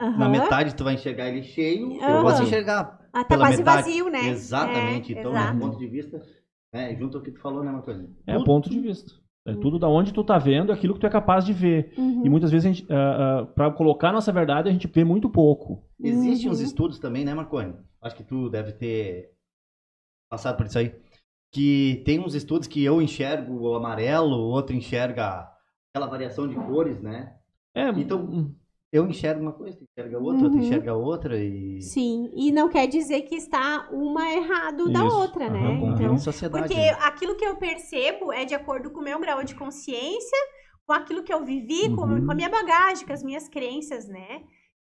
na metade, tu vai enxergar ele cheio, eu posso enxergar ah, tá quase metade. vazio, né? Exatamente. É, então, exato. é ponto de vista, né? junto ao que tu falou, né, coisa. É ponto de vista. É tudo da onde tu tá vendo aquilo que tu é capaz de ver. Uhum. E muitas vezes, a gente, uh, uh, para colocar nossa verdade, a gente vê muito pouco. Existem uhum. uns estudos também, né, Marconi? Acho que tu deve ter passado por isso aí. Que tem uns estudos que eu enxergo o amarelo, o outro enxerga aquela variação de cores, né? É, então, hum eu enxergo uma coisa, tu enxerga outra, uhum. outra enxerga outra e... Sim, e não quer dizer que está uma errado Isso. da outra, né? Uhum. Então, sociedade, porque né? aquilo que eu percebo é de acordo com o meu grau de consciência, com aquilo que eu vivi, uhum. com, com a minha bagagem, com as minhas crenças, né?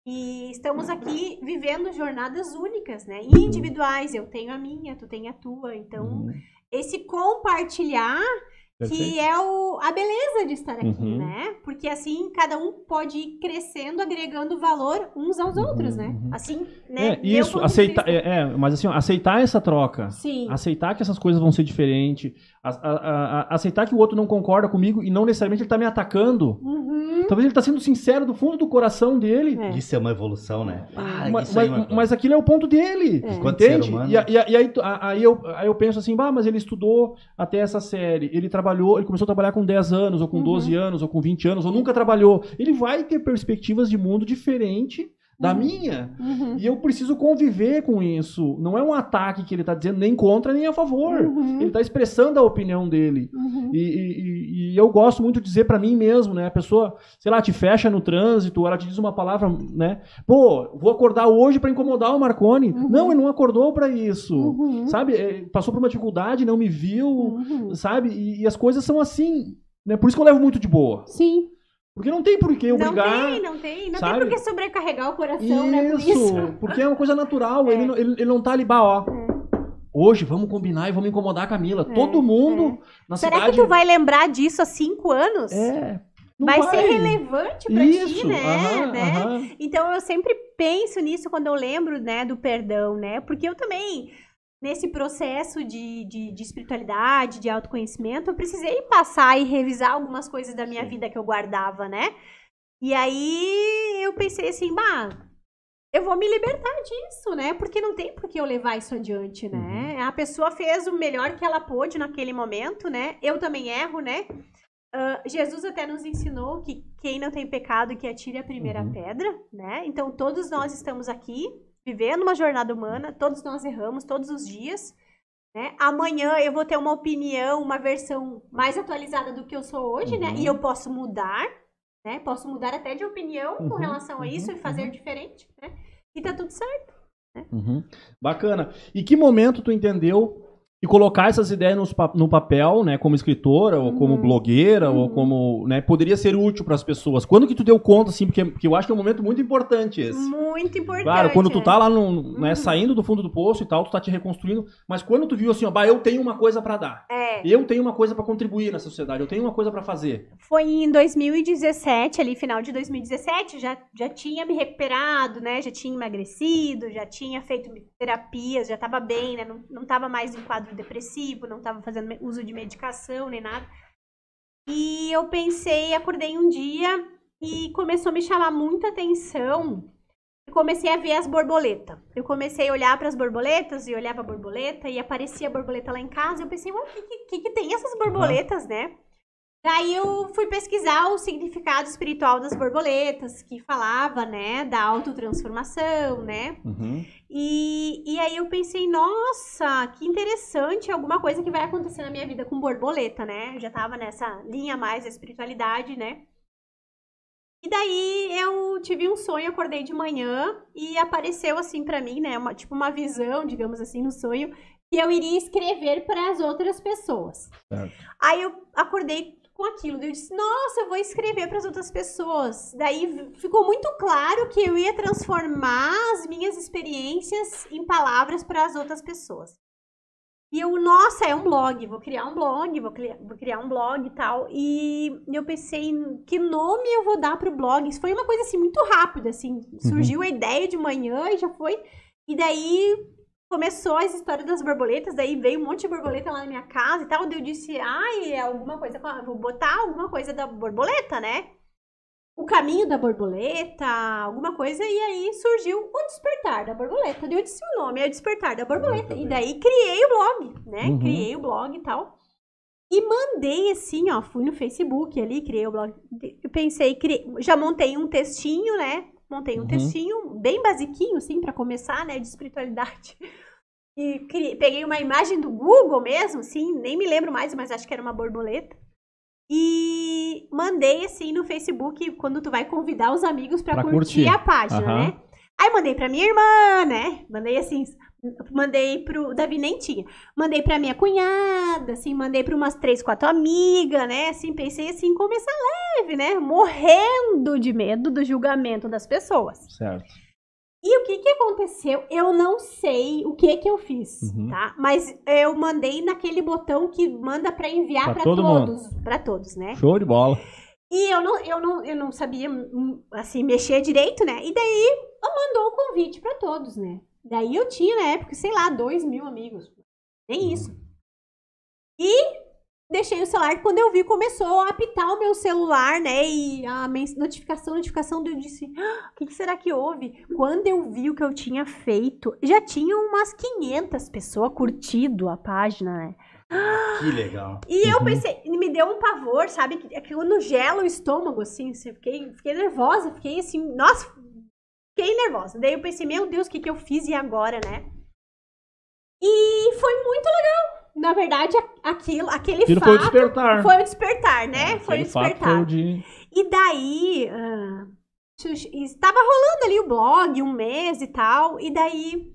E estamos aqui vivendo jornadas únicas, né? Individuais. Eu tenho a minha, tu tem a tua. Então, uhum. esse compartilhar que é o, a beleza de estar aqui, uhum. né? Porque assim, cada um pode ir crescendo, agregando valor uns aos uhum. outros, né? Uhum. Assim, né? É, isso, aceitar, é, é, mas assim, ó, aceitar essa troca. Sim. Aceitar que essas coisas vão ser diferentes. A, a, a, aceitar que o outro não concorda comigo e não necessariamente ele está me atacando. Uhum. Talvez ele está sendo sincero do fundo do coração dele. É. Isso é uma evolução, né? Ah, mas, mas, é mas, aquilo é o ponto dele. É. Entende? E, e, e, aí, aí, eu, aí eu penso assim, bah, mas ele estudou até essa série, ele trabalhou trabalhou, ele começou a trabalhar com 10 anos, ou com uhum. 12 anos, ou com 20 anos, ou nunca trabalhou. Ele vai ter perspectivas de mundo diferente da uhum. minha. Uhum. E eu preciso conviver com isso. Não é um ataque que ele está dizendo nem contra nem a favor. Uhum. Ele está expressando a opinião dele. Uhum. E, e, e, eu gosto muito de dizer para mim mesmo, né? A pessoa, sei lá, te fecha no trânsito, ela te diz uma palavra, né? Pô, vou acordar hoje para incomodar o Marconi. Uhum. Não, ele não acordou para isso. Uhum. Sabe? É, passou por uma dificuldade, não me viu, sabe? E, e as coisas são assim. Né? Por isso que eu levo muito de boa. Sim. Porque não tem por que obrigar. Não tem, não tem. Não sabe? tem por que sobrecarregar o coração, né? Por isso. Porque é uma coisa natural. É. Ele, ele, ele não tá ali, bah, ó. É. Hoje vamos combinar e vamos incomodar a Camila. É, Todo mundo é. na Será cidade. Que tu vai lembrar disso há cinco anos? É. Vai, vai, ser relevante para ti, né? Aham, né? Aham. Então eu sempre penso nisso quando eu lembro, né, do perdão, né? Porque eu também nesse processo de, de, de, espiritualidade, de autoconhecimento, eu precisei passar e revisar algumas coisas da minha Sim. vida que eu guardava, né? E aí eu pensei assim, bah, eu vou me libertar disso, né? Porque não tem por que eu levar isso adiante, né? Uhum. A pessoa fez o melhor que ela pôde naquele momento, né? Eu também erro, né? Uh, Jesus até nos ensinou que quem não tem pecado que atire a primeira uhum. pedra, né? Então todos nós estamos aqui vivendo uma jornada humana, todos nós erramos todos os dias. Né? Amanhã eu vou ter uma opinião, uma versão mais atualizada do que eu sou hoje, uhum. né? E eu posso mudar, né? Posso mudar até de opinião uhum, com relação a isso uhum, e fazer uhum. diferente, né? E tá tudo certo. Né? Uhum. Bacana. E que momento tu entendeu e colocar essas ideias no, no papel, né, como escritora, ou como uhum. blogueira, uhum. ou como, né, poderia ser útil para as pessoas. Quando que tu deu conta, assim, porque, porque eu acho que é um momento muito importante esse. Muito importante. Claro, quando tu tá lá, no, né, uhum. saindo do fundo do poço e tal, tu tá te reconstruindo, mas quando tu viu assim, ó, bah, eu tenho uma coisa para dar. É. Eu tenho uma coisa para contribuir na sociedade, eu tenho uma coisa para fazer. Foi em 2017, ali, final de 2017, já, já tinha me recuperado, né, já tinha emagrecido, já tinha feito terapias, já tava bem, né, não, não tava mais em quadro depressivo, não estava fazendo uso de medicação nem nada. E eu pensei, acordei um dia e começou a me chamar muita atenção. E comecei a ver as borboletas. Eu comecei a olhar para as borboletas e olhava a borboleta e aparecia a borboleta lá em casa. Eu pensei, o que, que, que, tem essas borboletas, né? Daí eu fui pesquisar o significado espiritual das borboletas, que falava, né, da autotransformação, né? Uhum. E, e aí eu pensei, nossa, que interessante, alguma coisa que vai acontecer na minha vida com borboleta, né? Eu já tava nessa linha mais da espiritualidade, né? E daí eu tive um sonho, acordei de manhã e apareceu assim para mim, né, uma, tipo uma visão, digamos assim, no sonho, que eu iria escrever para as outras pessoas. Certo. Aí eu acordei com aquilo. Eu disse, nossa, eu vou escrever para as outras pessoas. Daí ficou muito claro que eu ia transformar as minhas experiências em palavras para as outras pessoas. E eu, nossa, é um blog, vou criar um blog, vou criar, vou criar um blog e tal. E eu pensei, que nome eu vou dar para o blog? Isso foi uma coisa assim muito rápida, assim. Surgiu uhum. a ideia de manhã e já foi. E daí começou as histórias das borboletas, daí veio um monte de borboleta lá na minha casa e tal, daí eu disse, ai, é alguma coisa, vou botar alguma coisa da borboleta, né? O caminho da borboleta, alguma coisa, e aí surgiu o despertar da borboleta. Daí eu disse o nome, é o despertar da borboleta. E daí criei o blog, né? Uhum. Criei o blog e tal. E mandei assim, ó, fui no Facebook ali, criei o blog. Eu pensei, criei, já montei um textinho, né? Montei um uhum. textinho bem basiquinho, assim, para começar, né, de espiritualidade. E criei, peguei uma imagem do Google mesmo, assim, nem me lembro mais, mas acho que era uma borboleta. E mandei, assim, no Facebook, quando tu vai convidar os amigos para curtir, curtir, a página, uhum. né? Aí mandei pra minha irmã, né? Mandei assim, mandei pro. Davi nem tinha. Mandei pra minha cunhada, assim, mandei pra umas três, quatro amigas, né? Assim, pensei assim, começar leve, né? Morrendo de medo do julgamento das pessoas. Certo. E o que que aconteceu? Eu não sei o que que eu fiz, uhum. tá? Mas eu mandei naquele botão que manda para enviar para todos, para todos, né? Show de bola. E eu não, eu não, eu não sabia, hum, assim, mexer direito, né? E daí mandou o convite para todos, né? Daí eu tinha, na época, sei lá, dois mil amigos. Nem uhum. isso. E deixei o celular. Quando eu vi, começou a apitar o meu celular, né? E a notificação, notificação, eu disse: ah, o que, será que houve? Quando eu vi o que eu tinha feito, já tinha umas 500 pessoas curtido a página, né? Que legal. E eu uhum. pensei, me deu um pavor, sabe? Que quando gela o estômago, assim, assim fiquei, fiquei nervosa, fiquei assim, nossa, fiquei nervosa. Daí eu pensei, meu Deus, o que, que eu fiz e agora, né? E foi muito legal. Na verdade, aquilo, aquele aquilo fato... foi o despertar. Foi o despertar, né? É, foi o despertar. Foi de... E daí... Uh, estava rolando ali o blog, um mês e tal. E daí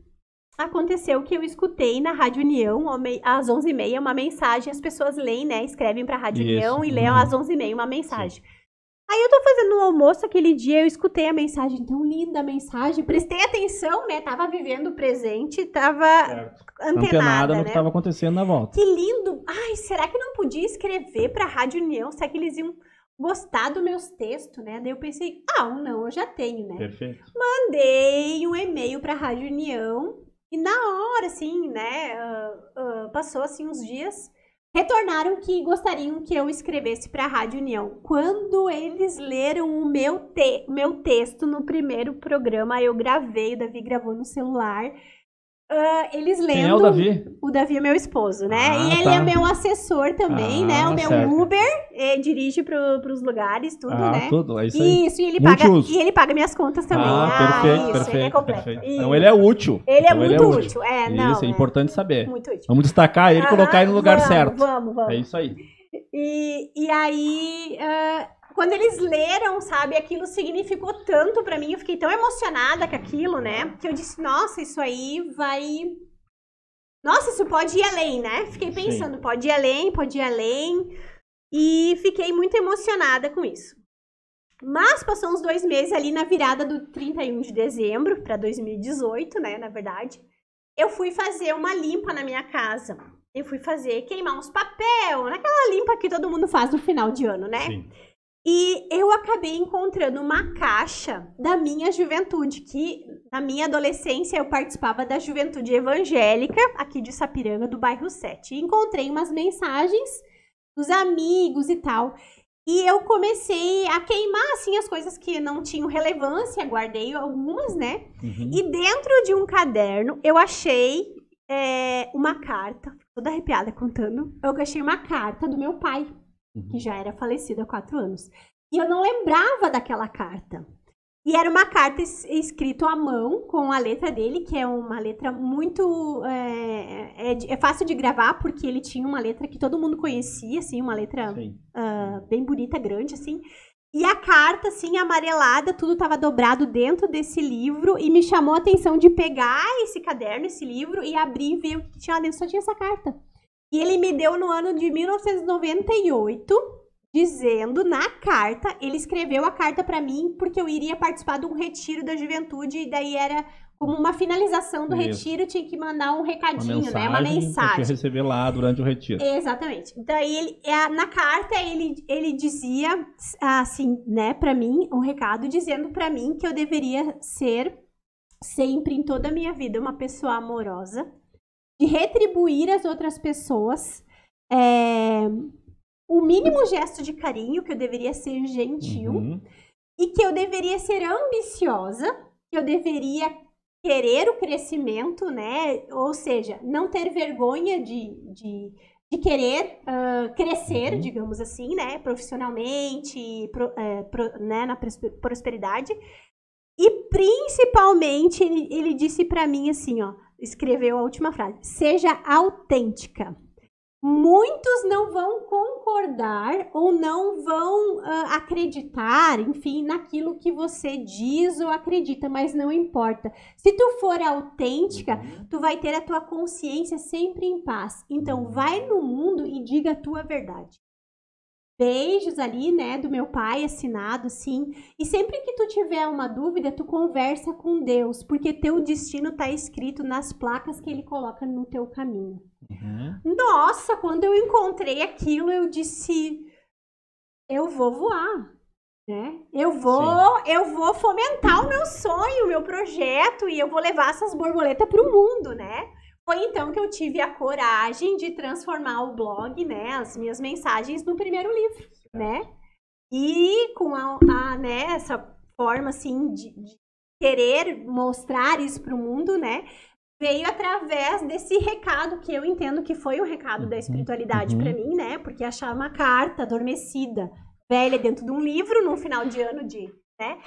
aconteceu que eu escutei na Rádio União, às 11h30, uma mensagem. As pessoas leem, né? Escrevem pra Rádio Isso. União e leem uhum. às 11h30 uma mensagem. Sim. Aí eu tô fazendo um almoço aquele dia, eu escutei a mensagem, tão linda a mensagem, prestei atenção, né? Tava vivendo o presente, tava certo. antenada, antenada no né? que tava acontecendo na volta. Que lindo! Ai, será que não podia escrever pra Rádio União? Será que eles iam gostar dos meus textos, né? Daí eu pensei, ah, não, eu já tenho, né? Perfeito. Mandei um e-mail pra Rádio União e na hora, assim, né? Uh, uh, passou, assim, uns dias retornaram que gostariam que eu escrevesse para a Rádio União. Quando eles leram o meu, te meu texto no primeiro programa, eu gravei, o Davi gravou no celular. Uh, eles lendo. Quem é o Davi? O Davi é meu esposo, né? Ah, e ele tá. é meu assessor também, ah, né? O meu certo. Uber, dirige pro, pros lugares, tudo, ah, né? Tudo, é isso aí. Isso, e ele, paga, e ele paga minhas contas também. Ah, ah perfeito, isso, perfeito. Ele é completo. Perfeito. Então ele é útil. Ele é então, muito ele é útil. útil. É, não, isso, é, é importante saber. Muito útil. Vamos destacar ele e colocar ele no lugar vamos, certo. Vamos, vamos. É isso aí. E, e aí. Uh, quando eles leram, sabe, aquilo significou tanto para mim, eu fiquei tão emocionada com aquilo, né? Que eu disse, nossa, isso aí vai. Nossa, isso pode ir além, né? Fiquei pensando, Sim. pode ir além, pode ir além. E fiquei muito emocionada com isso. Mas passou uns dois meses ali na virada do 31 de dezembro para 2018, né? Na verdade, eu fui fazer uma limpa na minha casa. Eu fui fazer, queimar uns papel, naquela limpa que todo mundo faz no final de ano, né? Sim. E eu acabei encontrando uma caixa da minha juventude, que na minha adolescência eu participava da juventude evangélica aqui de Sapiranga, do bairro 7. E encontrei umas mensagens dos amigos e tal. E eu comecei a queimar, assim, as coisas que não tinham relevância, guardei algumas, né? Uhum. E dentro de um caderno eu achei é, uma carta, toda arrepiada contando, eu achei uma carta do meu pai uhum. que já era falecido há quatro anos. E eu não lembrava daquela carta. E era uma carta escrita à mão, com a letra dele, que é uma letra muito. É, é, é, fácil de gravar, porque ele tinha uma letra que todo mundo conhecia, assim, uma letra uh, bem bonita, grande, assim. E a carta, assim, amarelada, tudo estava dobrado dentro desse livro, e me chamou a atenção de pegar esse caderno, esse livro, e abrir e ver o que tinha lá dentro. Só tinha essa carta. E ele me deu no ano de 1998, dizendo na carta, ele escreveu a carta para mim porque eu iria participar de um retiro da juventude e daí era como uma finalização do Isso. retiro, tinha que mandar um recadinho, uma mensagem, né? Uma mensagem. Que receber lá durante o retiro. Exatamente. Daí ele, é, na carta ele, ele dizia assim, né, para mim, um recado dizendo para mim que eu deveria ser sempre em toda a minha vida uma pessoa amorosa, de retribuir às outras pessoas é, o mínimo gesto de carinho, que eu deveria ser gentil, uhum. e que eu deveria ser ambiciosa, que eu deveria querer o crescimento, né? Ou seja, não ter vergonha de, de, de querer uh, crescer, uhum. digamos assim, né? Profissionalmente, pro, é, pro, né? na prosperidade. E principalmente, ele, ele disse para mim assim, ó escreveu a última frase: seja autêntica. Muitos não vão concordar ou não vão uh, acreditar, enfim, naquilo que você diz ou acredita, mas não importa. Se tu for autêntica, uhum. tu vai ter a tua consciência sempre em paz. Então, uhum. vai no mundo e diga a tua verdade beijos ali, né, do meu pai assinado, assim. E sempre que tu tiver uma dúvida, tu conversa com Deus, porque teu destino tá escrito nas placas que ele coloca no teu caminho. Uhum. Nossa, quando eu encontrei aquilo, eu disse, eu vou voar. Né? Eu vou, Sim. eu vou fomentar o meu sonho, o meu projeto e eu vou levar essas borboletas para o mundo, né? Foi então que eu tive a coragem de transformar o blog, né, as minhas mensagens no primeiro livro, né? E com a, a né, essa forma assim de, de querer mostrar isso para o mundo, né? Veio através desse recado que eu entendo que foi o recado da uhum, espiritualidade uhum. para mim, né? Porque achar uma carta adormecida, velha dentro de um livro num final de ano de, né?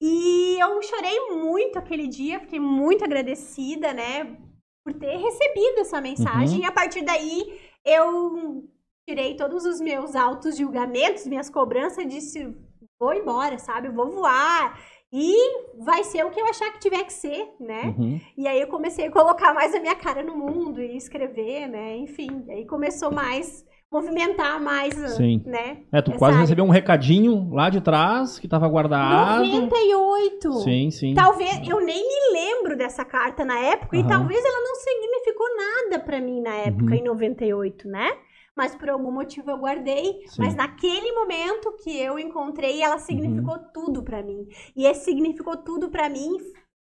E eu chorei muito aquele dia, fiquei muito agradecida, né? Por ter recebido essa mensagem. Uhum. E a partir daí, eu tirei todos os meus altos julgamentos, minhas cobranças, disse: vou embora, sabe? Eu vou voar. E vai ser o que eu achar que tiver que ser, né? Uhum. E aí eu comecei a colocar mais a minha cara no mundo e escrever, né? Enfim, aí começou mais movimentar mais, Sim. né? É, tu quase área. recebeu um recadinho lá de trás que estava guardado. 98. Sim, sim. Talvez eu nem me lembro dessa carta na época uhum. e talvez ela não significou nada para mim na época uhum. em 98, né? Mas por algum motivo eu guardei, sim. mas naquele momento que eu encontrei, ela significou uhum. tudo para mim. E esse significou tudo para mim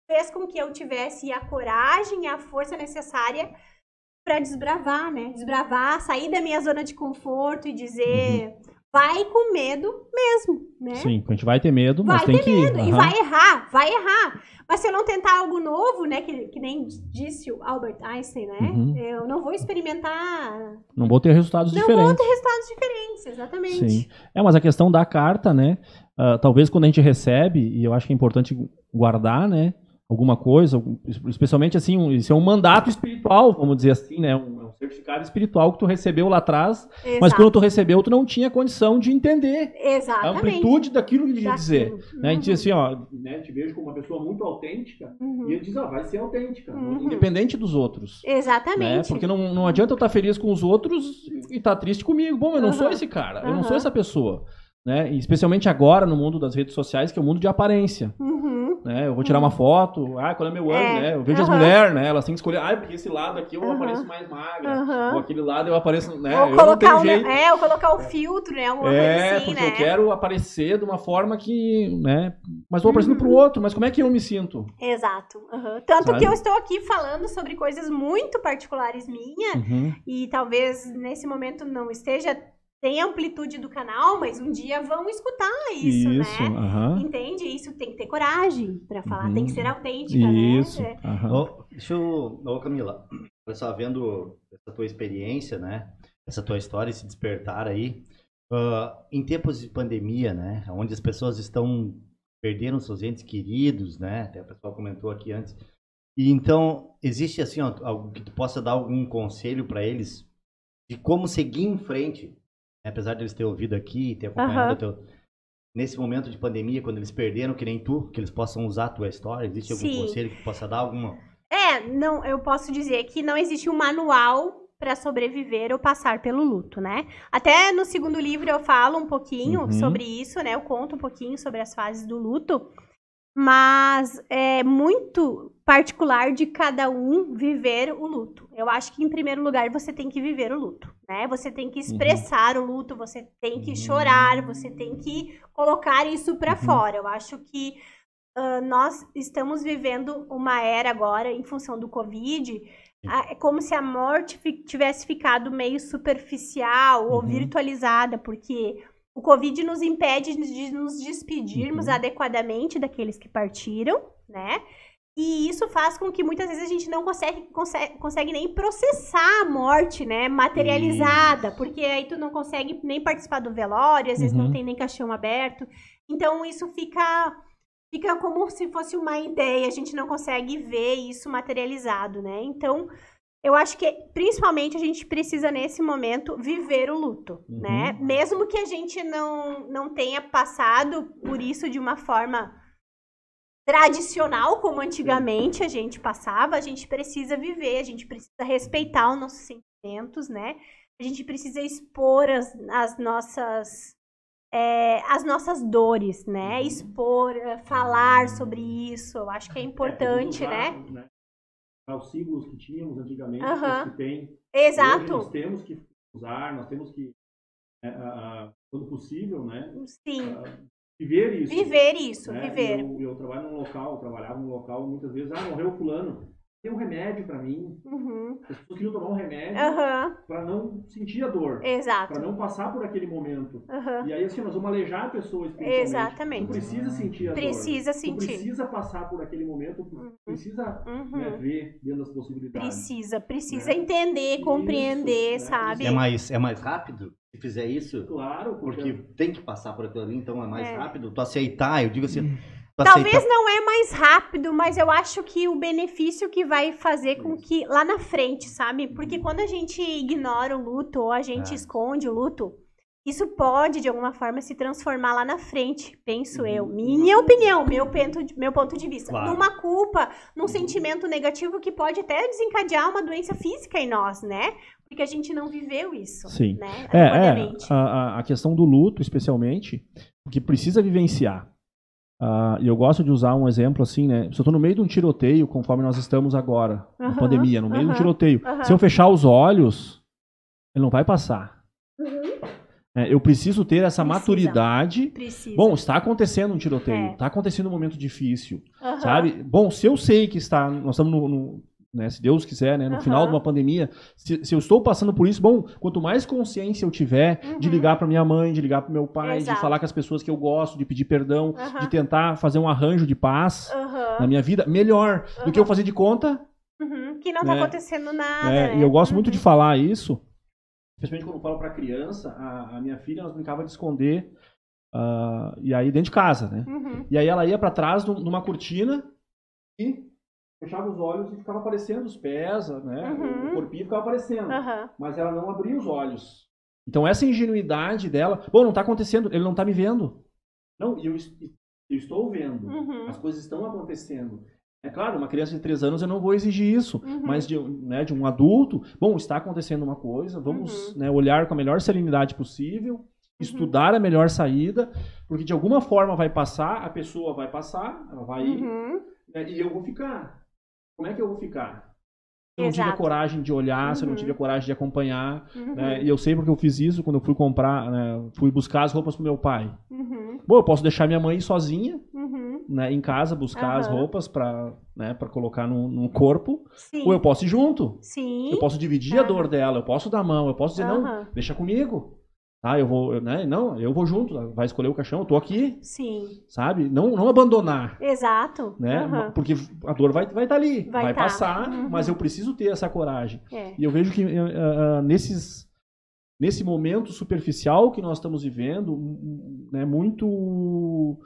fez com que eu tivesse a coragem e a força necessária para desbravar, né? Desbravar, sair da minha zona de conforto e dizer, uhum. vai com medo mesmo, né? Sim, a gente vai ter medo, mas vai tem que medo, ir. E vai errar, vai errar. Mas se eu não tentar algo novo, né, que, que nem disse o Albert Einstein, né? Uhum. Eu não vou experimentar. Não vou ter resultados não diferentes. Não vou ter resultados diferentes, exatamente. Sim. É, mas a questão da carta, né? Uh, talvez quando a gente recebe, e eu acho que é importante guardar, né? Alguma coisa, especialmente assim, isso é um mandato espiritual, vamos dizer assim, né? Um, um certificado espiritual que tu recebeu lá atrás, Exato. mas quando tu recebeu, tu não tinha condição de entender Exatamente. a amplitude daquilo que ele ia dizer. Uhum. Né? A gente diz assim, ó, né, te vejo como uma pessoa muito autêntica, uhum. e ele diz, ó, vai ser autêntica, uhum. independente dos outros. Exatamente. Né? Porque não, não adianta eu estar feliz com os outros e estar triste comigo. Bom, eu não sou esse cara, eu não sou essa pessoa. Né? E especialmente agora no mundo das redes sociais, que é o mundo de aparência. Uhum né? Eu vou tirar uma foto, ah, qual é meu ângulo, é. né? Eu vejo as mulheres, né? Elas têm que escolher, ah, porque esse lado aqui eu apareço mais magra, ou aquele lado eu apareço, né? Ou eu colocar um, jeito. É, ou colocar o filtro, né? Alguma é, assim, porque né? eu quero aparecer de uma forma que, né? Mas vou aparecendo uhum. pro outro, mas como é que eu me sinto? Exato. Uhum. Tanto Sabe? que eu estou aqui falando sobre coisas muito particulares minhas, uhum. e talvez nesse momento não esteja tem amplitude do canal, mas um dia vão escutar isso, isso né? Uh -huh. Entende? Isso tem que ter coragem para falar, tem que ser autêntica, né? isso. né? Uh -huh. oh, deixa eu. Ô, Camila, olha só, vendo essa tua experiência, né? Essa tua história, esse despertar aí. Uh, em tempos de pandemia, né? Onde as pessoas estão perdendo seus entes queridos, né? Até o pessoal comentou aqui antes. E então, existe assim, ó, algo que tu possa dar algum conselho para eles de como seguir em frente apesar de eles terem ouvido aqui, ter acompanhado uhum. teu, nesse momento de pandemia, quando eles perderam, que nem tu, que eles possam usar a tua história? Existe algum Sim. conselho que possa dar alguma? É, não, eu posso dizer que não existe um manual para sobreviver ou passar pelo luto, né? Até no segundo livro eu falo um pouquinho uhum. sobre isso, né? Eu conto um pouquinho sobre as fases do luto mas é muito particular de cada um viver o luto. Eu acho que em primeiro lugar você tem que viver o luto, né? Você tem que expressar uhum. o luto, você tem que chorar, você tem que colocar isso para uhum. fora. Eu acho que uh, nós estamos vivendo uma era agora em função do Covid, é como se a morte tivesse ficado meio superficial uhum. ou virtualizada, porque o Covid nos impede de nos despedirmos uhum. adequadamente daqueles que partiram, né? E isso faz com que muitas vezes a gente não consegue, consegue, consegue nem processar a morte, né? Materializada, isso. porque aí tu não consegue nem participar do velório, às vezes uhum. não tem nem caixão aberto. Então isso fica fica como se fosse uma ideia, a gente não consegue ver isso materializado, né? Então, eu acho que principalmente a gente precisa nesse momento viver o luto, uhum. né? Mesmo que a gente não, não tenha passado por isso de uma forma tradicional como antigamente a gente passava, a gente precisa viver, a gente precisa respeitar os nossos sentimentos, né? A gente precisa expor as, as nossas é, as nossas dores, né? Uhum. Expor, eh, falar sobre isso, eu acho que é, é importante, é, né? né? os símbolos que tínhamos antigamente, uhum. que tem. Exato. Hoje nós temos que usar, nós temos que, é, quando possível, né? Sim. Viver isso. Viver isso, né? viver. Eu, eu, trabalho num local, eu trabalhava num local, muitas vezes, ah, morreu fulano tem um remédio para mim. Uhum. As pessoas queriam tomar um remédio uhum. para não sentir a dor. Exato. Para não passar por aquele momento. Uhum. E aí, assim, nós vamos alejar a pessoa Exatamente. Tu precisa sentir a precisa dor. sentir. Tu precisa passar por aquele momento, uhum. precisa uhum. né, ver dentro das possibilidades. Precisa, precisa né? entender, compreender, isso, sabe? É mais, é mais rápido? Se fizer isso, claro, porque, porque tem que passar por aquilo ali, então é mais é. rápido. Tu aceitar, eu digo assim, hum. Talvez não é mais rápido, mas eu acho que o benefício que vai fazer com que lá na frente, sabe? Porque quando a gente ignora o luto ou a gente é. esconde o luto, isso pode de alguma forma se transformar lá na frente, penso eu. Uhum. Minha opinião, meu ponto de, meu ponto de vista. Claro. Numa culpa, num uhum. sentimento negativo que pode até desencadear uma doença física em nós, né? Porque a gente não viveu isso. Sim. Né? É, é a, a questão do luto, especialmente, que precisa vivenciar. Uh, e eu gosto de usar um exemplo assim, né? Se eu estou no meio de um tiroteio, conforme nós estamos agora, na pandemia, no meio de um tiroteio, se eu fechar os olhos, ele não vai passar. Uhum. É, eu preciso ter essa Precisa. maturidade. Precisa. Bom, está acontecendo um tiroteio, é. está acontecendo um momento difícil, sabe? Bom, se eu sei que está, nós estamos no, no né, se Deus quiser, né, no uhum. final de uma pandemia, se, se, eu estou passando por isso, bom, quanto mais consciência eu tiver uhum. de ligar para minha mãe, de ligar para meu pai, Exato. de falar com as pessoas que eu gosto, de pedir perdão, uhum. de tentar fazer um arranjo de paz na minha vida, melhor do que eu fazer de conta uhum. que não está né, acontecendo nada. Né? E eu gosto muito de uhum. falar isso, especialmente quando eu falo para criança, a, a, minha filha nós brincava de esconder uh, e aí dentro de casa, né? Uhum. E aí ela ia para trás numa cortina e fechava os olhos e ficava aparecendo os pés, né? Uhum. O corpinho ficava aparecendo. Uhum. Mas ela não abria os olhos. Então essa ingenuidade dela, bom, não está acontecendo, ele não está me vendo. Não, eu, eu estou vendo. Uhum. As coisas estão acontecendo. É claro, uma criança de 3 anos eu não vou exigir isso, uhum. mas de, né, de, um adulto, bom, está acontecendo uma coisa, vamos uhum. né, olhar com a melhor serenidade possível, uhum. estudar a melhor saída, porque de alguma forma vai passar, a pessoa vai passar, ela vai ir, né, e eu vou ficar. Como é que eu vou ficar? Se eu não tive a coragem de olhar, uhum. se eu não tive a uhum. coragem de acompanhar. Uhum. Né? E eu sei porque eu fiz isso quando eu fui comprar, né? fui buscar as roupas pro meu pai. Uhum. Bom, eu posso deixar minha mãe sozinha uhum. né, em casa, buscar as roupas para né, pra colocar no, no corpo. Sim. Ou eu posso ir junto. Sim. Eu posso dividir a dor dela, eu posso dar mão, eu posso dizer, não, deixa comigo. Ah, eu vou, né? Não, eu vou junto, vai escolher o caixão, eu tô aqui. Sim. Sabe? Não, não abandonar. Exato. Né? Uhum. Porque a dor vai estar vai tá ali, vai, vai tá. passar, uhum. mas eu preciso ter essa coragem. É. E eu vejo que uh, nesses, nesse momento superficial que nós estamos vivendo, né, muito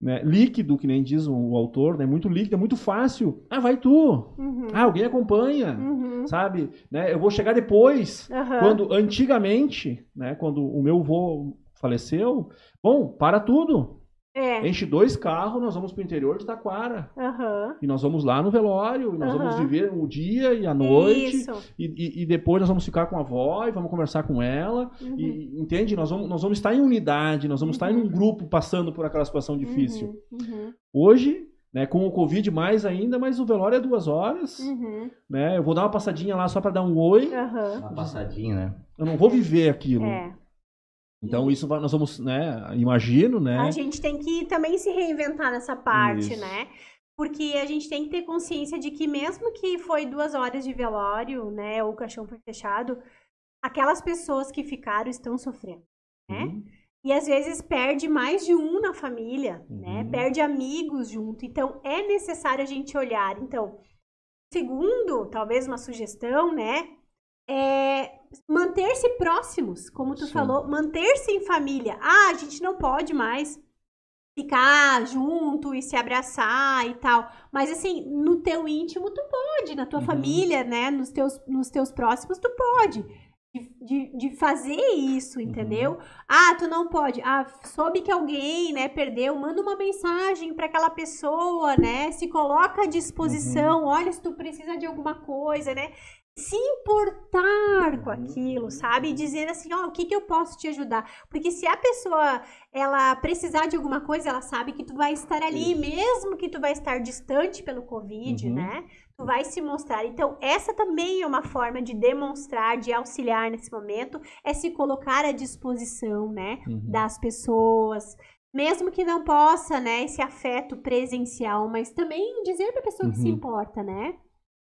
né, líquido, que nem diz o, autor, né, muito líquido, é muito fácil. Ah, vai tu. Uhum. Ah, alguém acompanha, uhum. sabe? Né, eu vou chegar depois. Uhum. Quando antigamente, né, quando o meu avô faleceu, bom, para tudo. É. Enche dois carros, nós vamos pro interior de Taquara. Uhum. E nós vamos lá no velório, e nós uhum. vamos viver o dia e a noite. E, e, e, depois nós vamos ficar com a avó e vamos conversar com ela. Uhum. E, entende? Nós vamos, nós vamos estar em unidade, nós vamos estar em um uhum. grupo passando por aquela situação difícil. Uhum. Uhum. Hoje, né, com o Covid mais ainda, mas o velório é duas horas. Né? Eu vou dar uma passadinha lá só para dar um oi. Uma passadinha, né? Eu não vou viver aquilo. É. Então isso nós vamos, né, imagino, né? A gente tem que também se reinventar nessa parte, isso. né? Porque a gente tem que ter consciência de que mesmo que foi duas horas de velório, né, ou o caixão foi fechado, aquelas pessoas que ficaram estão sofrendo, né? Uhum. E às vezes perde mais de um na família, né? uhum. né? Perde amigos junto. Então é necessário a gente olhar. Então, segundo, talvez uma sugestão, né? É manter-se próximos, como tu Sim. falou, manter-se em família. Ah, a gente não pode mais ficar junto e se abraçar e tal. Mas assim, no teu íntimo tu pode, na tua uhum. família, né, nos teus, nos teus próximos tu pode. De, de, de fazer isso, entendeu? Uhum. Ah, tu não pode. Ah, soube que alguém, né, perdeu, manda uma mensagem para aquela pessoa, né? Se coloca à disposição. Uhum. Olha, se tu precisa de alguma coisa, né? Se importar com aquilo, sabe? E dizer assim, ó, oh, o que que eu posso te ajudar? Porque se a pessoa, ela precisar de alguma coisa, ela sabe que tu vai estar ali, Isso. mesmo que tu vai estar distante pelo Covid, uhum. né? Tu vai se mostrar. Então, essa também é uma forma de demonstrar, de auxiliar nesse momento, é se colocar à disposição, né, uhum. das pessoas, mesmo que não possa, né, esse afeto presencial, mas também dizer para a pessoa uhum. que se uhum. importa, né?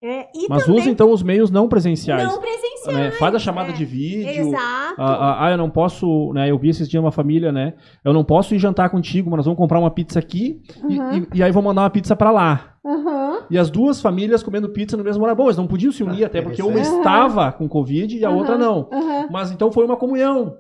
É, Mas também... usa então os meios não presenciais. Não presenciais. Né? Faz a chamada é. de vídeo. Exato. Ah, ah, ah, eu não posso. Né, eu vi esses dias uma família, né? Eu não posso ir jantar contigo, mas nós vamos comprar uma pizza aqui uhum. e, e, e, aí vou mandar uma pizza para lá. Uhum. E as duas famílias comendo pizza no mesmo horário. Bom, eles não podiam se unir, ah, até porque uma uhum. estava com Covid e a outra não. Mas então foi uma comunhão.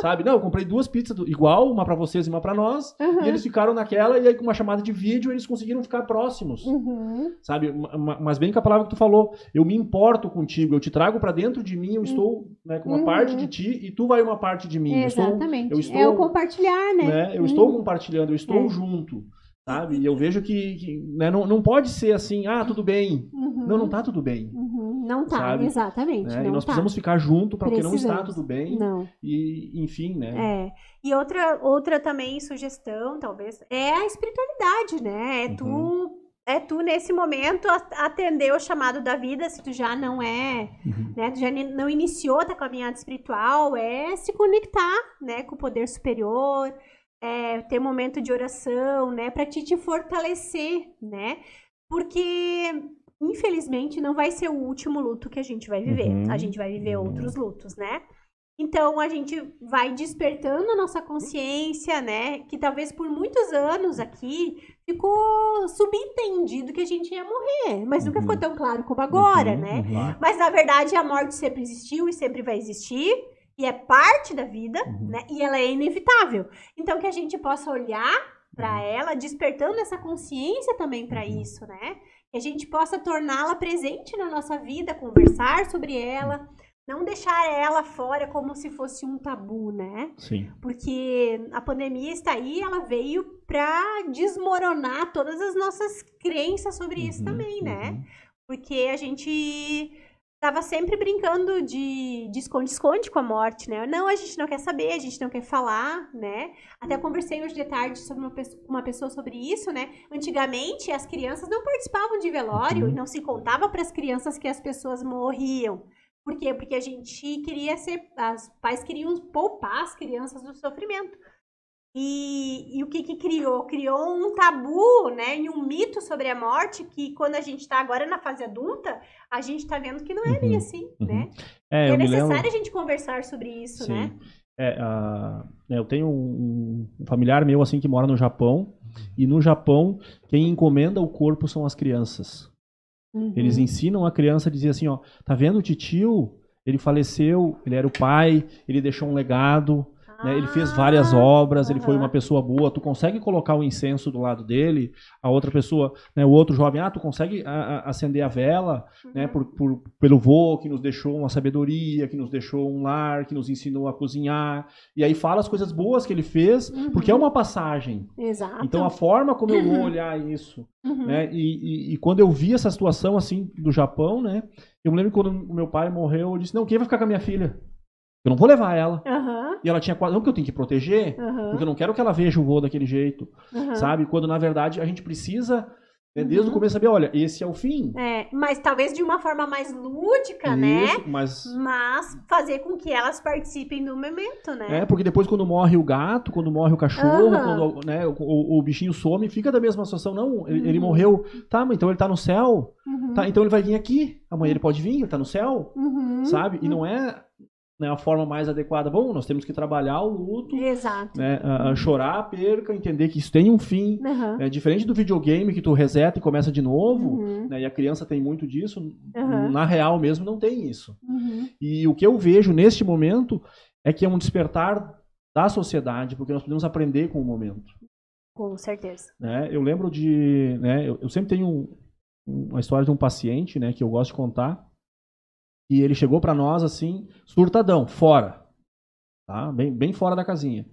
Sabe? Não, eu comprei duas pizzas do, igual, uma para vocês e uma para nós. E eles ficaram naquela, e aí com uma chamada de vídeo eles conseguiram ficar próximos. Uhum. Sabe? Mas bem com a palavra que tu falou, eu me importo contigo, eu te trago para dentro de mim, eu estou né, com uma uhum. parte de ti e tu vai uma parte de mim. Exatamente. Eu estou, eu estou, é o compartilhar, né? né? Eu estou compartilhando, eu estou é. junto sabe? E eu vejo que, que né, não, não pode ser assim, ah, tudo bem. Uhum. Não, não tá tudo bem. Uhum. Não tá, sabe? exatamente. Né? e nós tá. precisamos ficar junto porque não está tudo bem. Não. E, enfim, né? É. E outra, outra também sugestão, talvez, é a espiritualidade, né? É uhum. tu é tu nesse momento atender o chamado da vida, se tu já não é, uhum. né, tu já não iniciou a tua caminhada espiritual, é se conectar, né, com o poder superior, é, ter momento de oração, né? Para te, te fortalecer, né? Porque infelizmente, não vai ser o último luto que a gente vai viver. Uhum. A gente vai viver outros lutos, né? Então a gente vai despertando a nossa consciência, né? Que talvez por muitos anos aqui ficou subentendido que a gente ia morrer, mas nunca ficou uhum. tão claro como agora, uhum, né? Uhum. Mas na verdade a morte sempre existiu e sempre vai existir. E é parte da vida, uhum. né? E ela é inevitável. Então que a gente possa olhar para uhum. ela, despertando essa consciência também para uhum. isso, né? Que a gente possa torná-la presente na nossa vida, conversar sobre ela, não deixar ela fora como se fosse um tabu, né? Sim. Porque a pandemia está aí, ela veio para desmoronar todas as nossas crenças sobre uhum, isso também, né? Uhum. Porque a gente tava sempre brincando de esconde-esconde com a morte, né? Não, a gente não quer saber, a gente não quer falar, né? Até conversei hoje de tarde sobre uma, uma pessoa sobre isso, né? Antigamente, as crianças não participavam de velório uhum. e não se contava para as crianças que as pessoas morriam. Por quê? Porque a gente queria ser. Os pais queriam poupar as crianças do sofrimento. E, e, o que, que criou? Criou um tabu, né? E um mito sobre a morte que quando a gente está agora na fase adulta, a gente está vendo que não é bem uhum, assim, uhum. né? É, é necessário lembro... a gente conversar sobre isso, Sim. né? É, uh, eu tenho um, familiar meu assim que mora no Japão e no Japão quem encomenda o corpo são as crianças. Uhum. Eles ensinam a criança a dizer assim, ó, tá vendo o titio? Ele faleceu, ele era o pai, ele deixou um legado, né? Ele fez várias ah, obras, uhum. ele foi uma pessoa boa. Tu consegue colocar o incenso do lado dele, a outra pessoa, né, o outro jovem, ah, tu consegue a, a, acender a vela, uhum. né, por, por, pelo vô que nos deixou uma sabedoria, que nos deixou um lar, que nos ensinou a cozinhar. E aí fala as coisas boas que ele fez, uhum. porque é uma passagem. Exato. Então a forma como eu vou olhar isso, uhum. né, e, e, e, quando eu vi essa situação assim do Japão, né, eu me lembro quando meu pai morreu, eu disse, não, quem vai ficar com a minha filha? Eu não vou levar ela. Uhum. E ela tinha quase. Não que eu tenho que proteger, uhum. porque eu não quero que ela veja o voo daquele jeito. Uhum. Sabe? Quando na verdade a gente precisa. Né, desde o começo saber, olha, esse é o fim. É, mas talvez de uma forma mais lúdica, né? Isso, né? Mas... mas fazer com que elas participem do momento, né? É, porque depois quando morre o gato, quando morre o cachorro, quando né, o, o, o, bichinho some, fica da mesma situação. Não, ele, ele uhum. morreu. Tá, mas então ele tá no céu. Uhum. Tá, então ele vai vir aqui. Amanhã ele pode vir, ele tá no céu. Uhum. Sabe? E não é né, a forma mais adequada. Bom, nós temos que trabalhar o luto, Exato. Né, a, a chorar a perca, entender que isso tem um fim. Uhum. É diferente do videogame que tu reseta e começa de novo, uhum. né, e a criança tem muito disso. Uhum. Na real mesmo não tem isso. Uhum. E o que eu vejo neste momento é que é um despertar da sociedade, porque nós podemos aprender com o momento. Com certeza. Né, eu lembro de, né, eu, eu sempre tenho um, uma história de um paciente, né, que eu gosto de contar e ele chegou para nós assim, surtadão, fora. Tá? Bem, bem fora da casinha.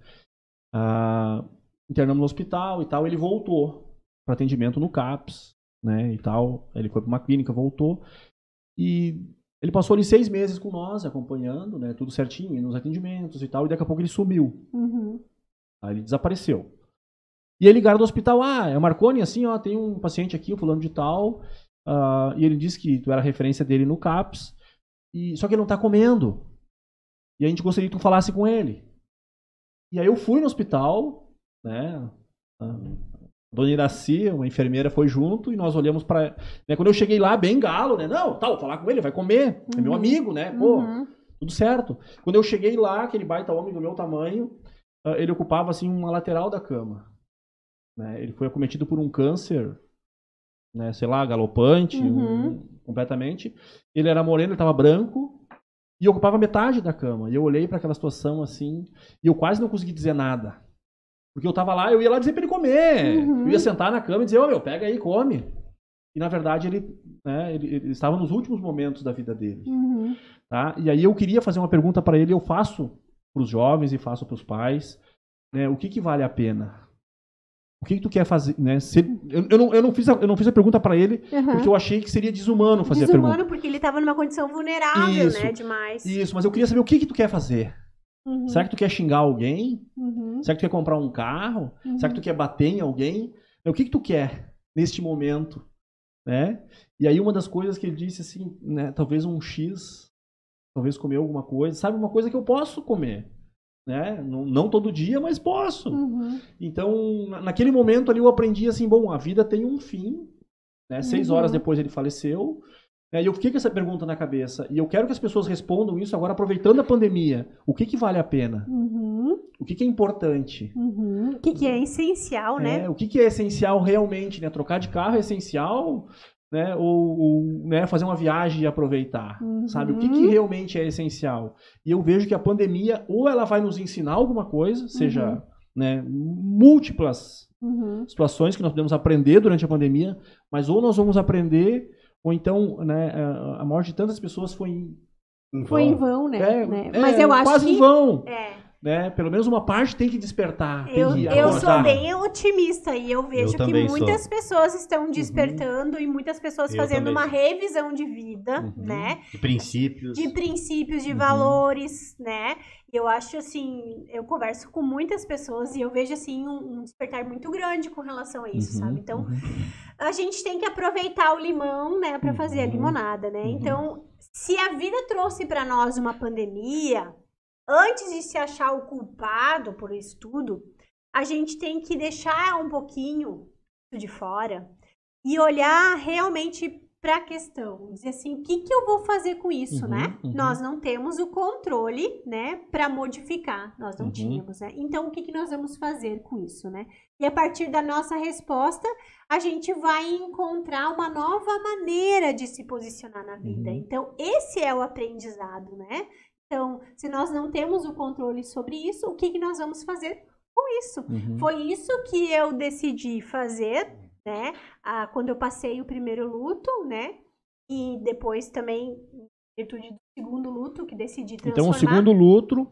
Ah, internamos no hospital e tal. Ele voltou para atendimento no CAPS, né? E tal. Ele foi para uma clínica, voltou. E ele passou ali seis meses com nós, acompanhando, né? Tudo certinho, nos atendimentos e tal. E daqui a pouco ele sumiu. Uhum. Aí ele desapareceu. E aí ligaram do hospital, ah, é o Marconi, assim, ó, tem um paciente aqui, o fulano de tal, uh, e ele disse que tu era referência dele no CAPS, e, só que ele não está comendo. E a gente gostaria que tu falasse com ele. E aí eu fui no hospital, né? A dona Iraci, uma enfermeira, foi junto e nós olhamos para. Né, quando eu cheguei lá, bem galo, né? Não, tal, vou falar com ele, vai comer. Uhum. É meu uhum. amigo, né? Pô, uhum. tudo certo. Quando eu cheguei lá, aquele baita homem do meu tamanho, ah, ele ocupava assim uma lateral da cama. Né? Ele foi acometido por um câncer né, sei lá, galopante, uhum. um, completamente. Ele era moreno, ele estava branco e ocupava metade da cama. E eu olhei para aquela situação assim e eu quase não consegui dizer nada. Porque eu estava lá, eu ia lá dizer para ele comer. Uhum. Eu ia sentar na cama e dizer, ô oh, meu, pega aí, come. E na verdade ele, né, ele, ele estava nos últimos momentos da vida dele. Uhum. Tá? E aí eu queria fazer uma pergunta para ele, eu faço para os jovens e faço para os pais. Né, o que, que vale a pena? O que, que tu quer fazer, né? Se, eu, eu, não, eu, não fiz a, eu não fiz a pergunta para ele uhum. porque eu achei que seria desumano fazer desumano a pergunta. Desumano porque ele estava numa condição vulnerável, isso, né? Demais. Isso, mas eu queria saber o que que tu quer fazer. Uhum. Será que tu quer xingar alguém? Uhum. Será que tu quer comprar um carro? Será que tu quer bater em alguém? O que que tu quer neste momento, né? E aí uma das coisas que ele disse assim, né? Talvez um X, talvez comer alguma coisa, sabe? Uma coisa que eu posso comer né? Não, não, todo dia, mas posso. Uhum. Então, naquele momento ali eu aprendi assim, bom, a vida tem um fim, Né? Seis horas uhum. depois ele faleceu. É, e eu fiquei com essa pergunta na cabeça. E eu quero que as pessoas respondam isso agora, aproveitando a pandemia. O que, que vale a pena? Uhum. O que, que é importante? Uhum. O que, que é essencial, né? É, o que, que é essencial realmente? Né? Trocar de carro é essencial? Né? Ou, ou né? fazer uma viagem e aproveitar? Uhum. Sabe? O que, que realmente é essencial? E eu vejo que a pandemia, ou ela vai nos ensinar alguma coisa, seja uhum. né, múltiplas uhum. situações que nós podemos aprender durante a pandemia, mas ou nós vamos aprender ou então, né, a morte de tantas pessoas foi em, em vão. Foi em vão, né? É, né? É, Mas eu acho quase que... em vão. É. Né? Pelo menos uma parte tem que despertar. Eu, que eu sou bem otimista e eu vejo eu que muitas sou. pessoas estão uhum. despertando uhum. e muitas pessoas eu fazendo uma revisão de vida, uhum. né? De princípios. De princípios, de uhum. valores, né? eu acho assim, eu converso com muitas pessoas e eu vejo assim um, um despertar muito grande com relação a isso, uhum, sabe? Então, uhum. a gente tem que aproveitar o limão, né, para fazer a uhum, limonada, né? Uhum. Então, se a vida trouxe para nós uma pandemia, antes de se achar o culpado por isso tudo, a gente tem que deixar um pouquinho de fora e olhar realmente para a questão, dizer assim, o que, que eu vou fazer com isso, uhum, né? Uhum. Nós não temos o controle, né, para modificar, nós não uhum. tínhamos, né? Então, o que, que nós vamos fazer com isso, né? E a partir da nossa resposta, a gente vai encontrar uma nova maneira de se posicionar na vida. Uhum. Então, esse é o aprendizado, né? Então, se nós não temos o controle sobre isso, o que, que nós vamos fazer com isso? Uhum. Foi isso que eu decidi fazer né? Ah, quando eu passei o primeiro luto, né? E depois também, em virtude do segundo luto, que decidi transformar. Então, o segundo luto, o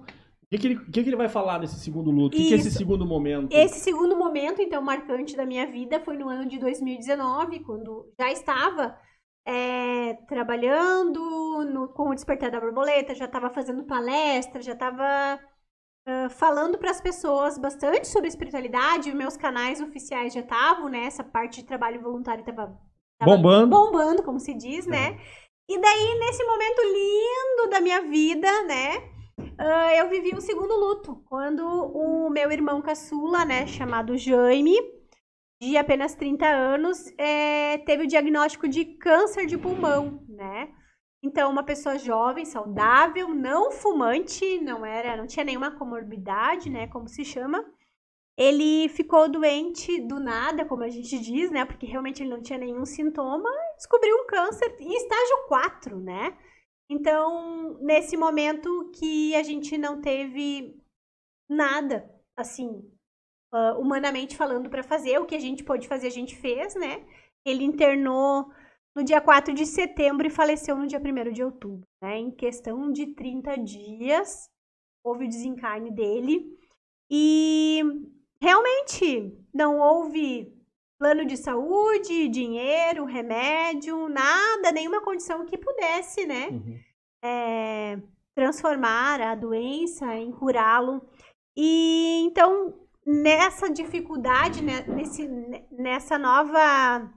que, que, que ele vai falar nesse segundo luto? O que, que, é esse segundo momento? Esse segundo momento, então, marcante da minha vida foi no ano de 2019, quando já estava é, trabalhando no, com o Despertar da Borboleta, já estava fazendo palestra, já estava uh, falando para as pessoas bastante sobre espiritualidade. Meus canais oficiais já estavam, né? Essa parte de trabalho voluntário estava bombando. bombando, como se diz, né? é. né? E daí, nesse momento lindo da minha vida, né? Uh, eu vivi um segundo luto. Quando o meu irmão caçula, né, chamado Jaime, de apenas 30 anos, é, teve o diagnóstico de câncer de pulmão, né? Então, uma pessoa jovem, saudável, não fumante, não era, não tinha nenhuma comorbidade, né, como se chama. Ele ficou doente do nada, como a gente diz, né, porque realmente ele não tinha nenhum sintoma, descobriu um câncer em estágio 4, né? Então, nesse momento que a gente não teve nada, assim, uh, humanamente falando para fazer, o que a gente pôde fazer, a gente fez, né? Ele internou no dia 4 de setembro e faleceu no dia 1 de outubro. Né? Em questão de 30 dias, houve o desencarne dele. E realmente não houve plano de saúde, dinheiro, remédio, nada, nenhuma condição que pudesse, né? Uhum. É, transformar a doença em curá-lo. E então, nessa dificuldade, né, nesse, nessa nova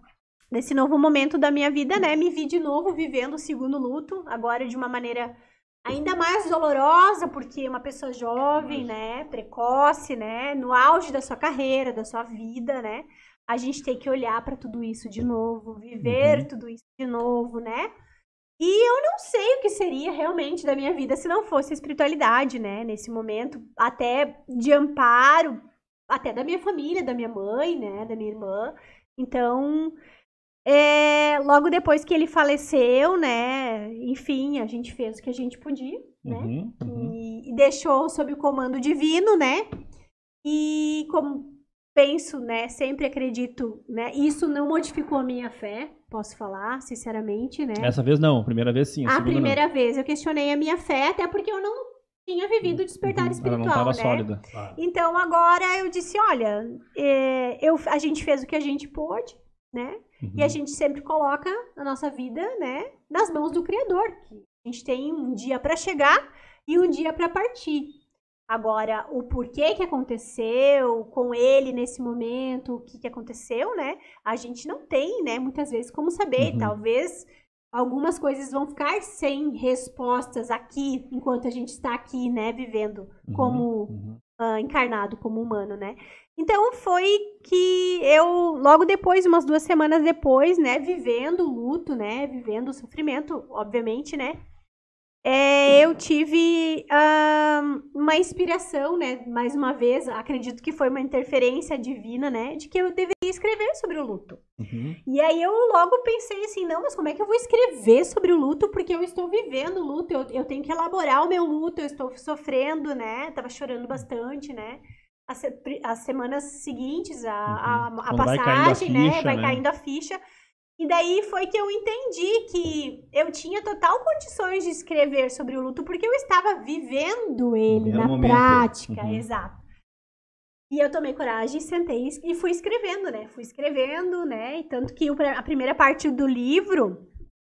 nesse novo momento da minha vida, né, me vi de novo vivendo o segundo luto, agora de uma maneira ainda mais dolorosa, porque uma pessoa jovem, né, precoce, né, no auge da sua carreira, da sua vida, né, a gente tem que olhar para tudo isso de novo, viver uhum. tudo isso de novo, né? E eu não sei o que seria realmente da minha vida se não fosse a espiritualidade, né? Nesse momento, até de amparo, até da minha família, da minha mãe, né? Da minha irmã. Então, é, logo depois que ele faleceu, né? Enfim, a gente fez o que a gente podia, né? Uhum, uhum. E, e, deixou sob o comando divino, né? E como penso, né? Sempre acredito, né? Isso não modificou a minha fé, posso falar, sinceramente, né? Essa vez não, primeira vez sim. A, a primeira não. vez eu questionei a minha fé, até porque eu não tinha vivido o despertar uhum, espiritual, Ela não né? sólida. Então agora eu disse, olha, é, eu, a gente fez o que a gente pôde, né? Uhum. E a gente sempre coloca a nossa vida, né, nas mãos do Criador. A gente tem um dia para chegar e um dia para partir. Agora, o porquê que aconteceu com ele nesse momento, o que, que aconteceu, né? A gente não tem, né, muitas vezes como saber. Uhum. Talvez algumas coisas vão ficar sem respostas aqui, enquanto a gente está aqui, né, vivendo uhum. como uhum. Uh, encarnado, como humano, né? Então foi que eu, logo depois, umas duas semanas depois, né, vivendo o luto, né, vivendo o sofrimento, obviamente, né, é, eu tive uma inspiração, né? Mais uma vez, acredito que foi uma interferência divina, né? De que eu deveria escrever sobre o luto. Uhum. E aí eu logo pensei assim, não, mas como é que eu vou escrever sobre o luto? Porque eu estou vivendo o luto, eu, eu tenho que elaborar o meu luto, eu estou sofrendo, né? Tava chorando bastante, né? As, as semanas seguintes, a, uhum. a, a passagem, vai a né? ficha, né? Vai né? caindo a ficha. E daí foi que eu entendi que eu tinha total condições de escrever sobre o luto, porque eu estava vivendo ele na momento. prática, uhum. exato. E eu tomei coragem, sentei e fui escrevendo, né? Fui escrevendo, né? E tanto que a primeira parte do livro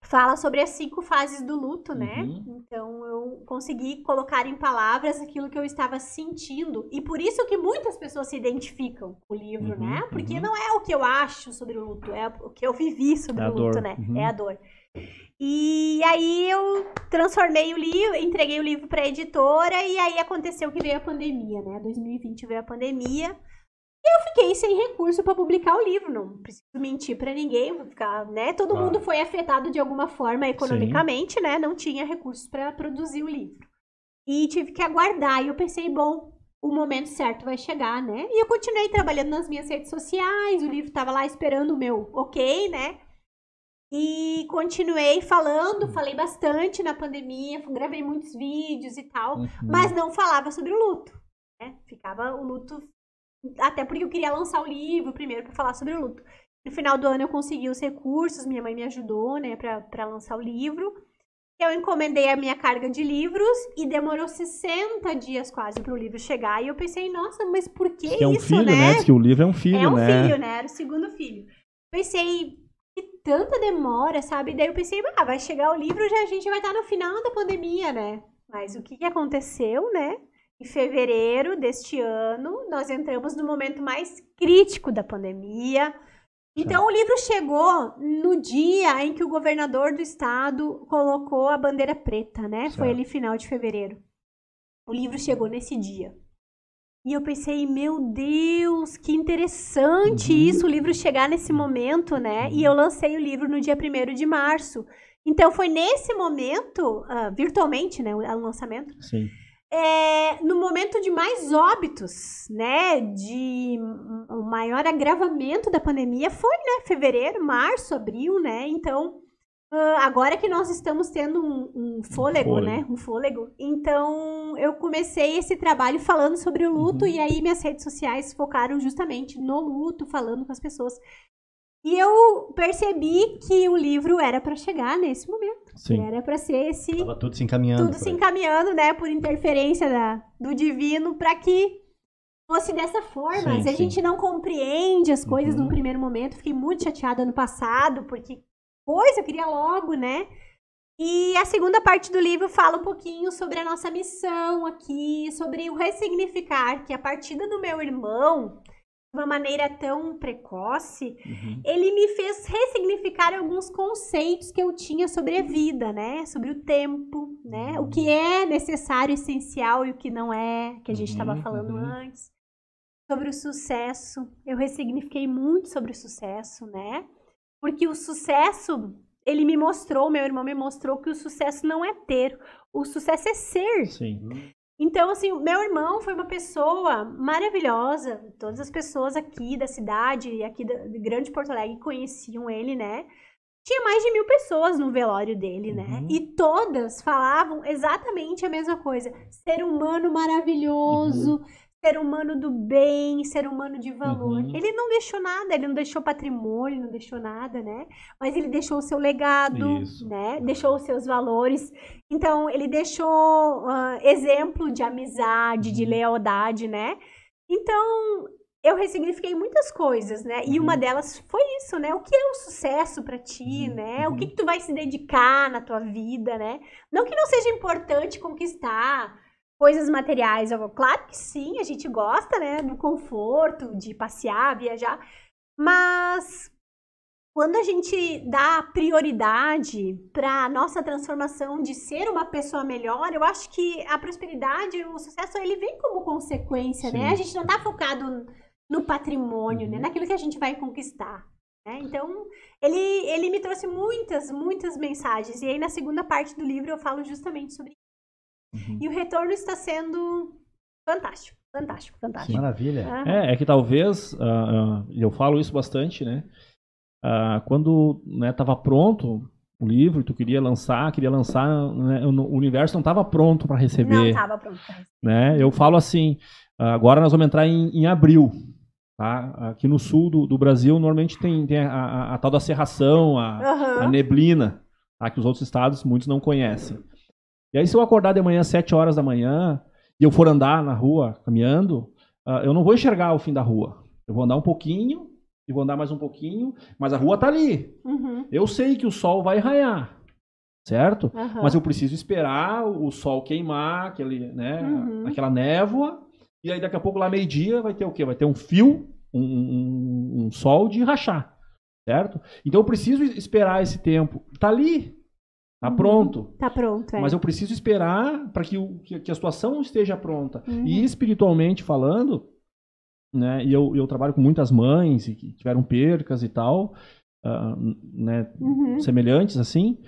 fala sobre as cinco fases do luto, né? Uhum. Então consegui colocar em palavras aquilo que eu estava sentindo e por isso que muitas pessoas se identificam com o livro, uhum, né? Porque uhum. não é o que eu acho sobre o luto, é o que eu vivi sobre é o luto, dor. né? Uhum. É a dor. E aí eu transformei o livro, entreguei o livro para a editora e aí aconteceu que veio a pandemia, né? 2020 veio a pandemia eu fiquei sem recurso para publicar o livro, não preciso mentir para ninguém, vou ficar, né? Todo mundo foi afetado de alguma forma economicamente, Sim. né? Não tinha recursos para produzir o livro. E tive que aguardar, e eu pensei, bom, o momento certo vai chegar, né? E eu continuei trabalhando nas minhas redes sociais, o livro estava lá esperando o meu OK, né? E continuei falando, falei bastante na pandemia, gravei muitos vídeos e tal, uhum. mas não falava sobre o luto. Né? Ficava o luto até porque eu queria lançar o livro primeiro para falar sobre o luto. No final do ano eu consegui os recursos, minha mãe me ajudou, né, para lançar o livro. Eu encomendei a minha carga de livros e demorou 60 dias quase para o livro chegar. E eu pensei, nossa, mas por que, que é um isso, filho, né? né? que o livro é um filho, né? É um né? filho, né? Era o segundo filho. Pensei, que tanta demora, sabe? Daí eu pensei, ah, vai chegar o livro, já a gente vai estar no final da pandemia, né? Mas o que aconteceu, né? Em fevereiro deste ano, nós entramos no momento mais crítico da pandemia. Então, o livro chegou no dia em que o governador do estado colocou a bandeira preta, né? Certo. Foi ali final de fevereiro. O livro chegou nesse dia. E eu pensei, meu Deus, que interessante uhum. isso, o livro chegar nesse momento, né? E eu lancei o livro no dia 1 de março. Então, foi nesse momento, uh, virtualmente, né? O lançamento. Sim é, no momento de mais óbitos, né, de o maior agravamento da pandemia foi, né, fevereiro, março, abril, né, então uh, agora que nós estamos tendo um, um fôlego, fôlego, né, um fôlego, então eu comecei esse trabalho falando sobre o luto uhum. e aí minhas redes sociais focaram justamente no luto, falando com as pessoas e eu percebi que o livro era para chegar nesse momento. Sim. Era para ser esse. Tava tudo se encaminhando. Tudo se encaminhando, né? Por interferência da, do divino, para que fosse dessa forma. Sim, Se a sim. gente não compreende as coisas uhum. no primeiro momento, fiquei muito chateada no passado, porque coisa, eu queria logo, né? E a segunda parte do livro fala um pouquinho sobre a nossa missão aqui, sobre o ressignificar, que a partida do meu irmão uma maneira tão precoce, uhum. ele me fez ressignificar alguns conceitos que eu tinha sobre a vida, né? Sobre o tempo, né? Uhum. O que é necessário, essencial e o que não é, que a gente estava uhum. falando uhum. antes. Sobre o sucesso, eu ressignifiquei muito sobre o sucesso, né? Porque o sucesso, ele me mostrou, meu irmão me mostrou que o sucesso não é ter, o sucesso é ser. Sim. Então, assim, meu irmão foi uma pessoa maravilhosa. Todas as pessoas aqui da cidade, aqui de Grande Porto Alegre, conheciam ele, né? Tinha mais de mil pessoas no velório dele, né? Uhum. E todas falavam exatamente a mesma coisa. Ser humano maravilhoso, uhum ser humano do bem, ser humano de valor. Uhum. Ele não deixou nada, ele não deixou patrimônio, não deixou nada, né? Mas ele deixou o seu legado, Isso. né? Deixou os seus valores. Então, ele deixou uh, exemplo de amizade, de uhum. lealdade, né? Então, eu ressignifiquei muitas coisas, né? E uma uhum. delas foi isso, né? O que é o sucesso para ti, uhum. né? O que, que tu vai se dedicar na tua vida, né? Não que não seja importante conquistar coisas materiais, eu, claro que sim, a gente gosta, né, do conforto, de passear, viajar, mas quando a gente dá prioridade para a nossa transformação de ser uma pessoa melhor, eu acho que a prosperidade, o sucesso, ele vem como consequência, Sim. né? A gente não está focado no patrimônio, né? uhum. né? Naquilo que a gente vai conquistar. Né? Então, ele, ele me trouxe muitas, muitas mensagens. E aí, na segunda parte do livro, eu falo justamente sobre isso. Uhum. E o retorno está sendo fantástico. Fantástico, fantástico. Sim. Maravilha. Uhum. É, é que talvez, uh, uh, eu falo isso bastante, né? Uh, quando estava né, pronto o livro, tu queria lançar, queria lançar, né, o universo não estava pronto para receber. Não estava pronto. Né? Eu falo assim, agora nós vamos entrar em, em abril. Tá? Aqui no sul do, do Brasil, normalmente tem, tem a, a, a, tal da serração, a, uhum. a neblina, tá? que os outros estados muitos não conhecem. E aí, se eu acordar de manhã às 7 horas da manhã e eu for andar na rua, caminhando, uh, eu não vou enxergar o fim da rua. Eu vou andar um pouquinho, e vou andar mais um pouquinho, mas a rua tá ali. Uhum. Eu sei que o sol vai raiar, certo? Uhum. Mas eu preciso esperar o sol queimar, aquele, né, uhum. aquela névoa, e aí daqui a pouco lá meio-dia vai ter o quê? Vai ter um fio, um, um, um, sol de rachar. Certo? Então eu preciso esperar esse tempo. Tá ali. Tá uhum. pronto. Tá pronto, é. Mas eu preciso esperar para que, que, que, a situação esteja pronta. Uhum. E espiritualmente falando, né? E eu, eu trabalho com muitas mães que tiveram percas e tal, uh, né? Uhum. Semelhantes assim.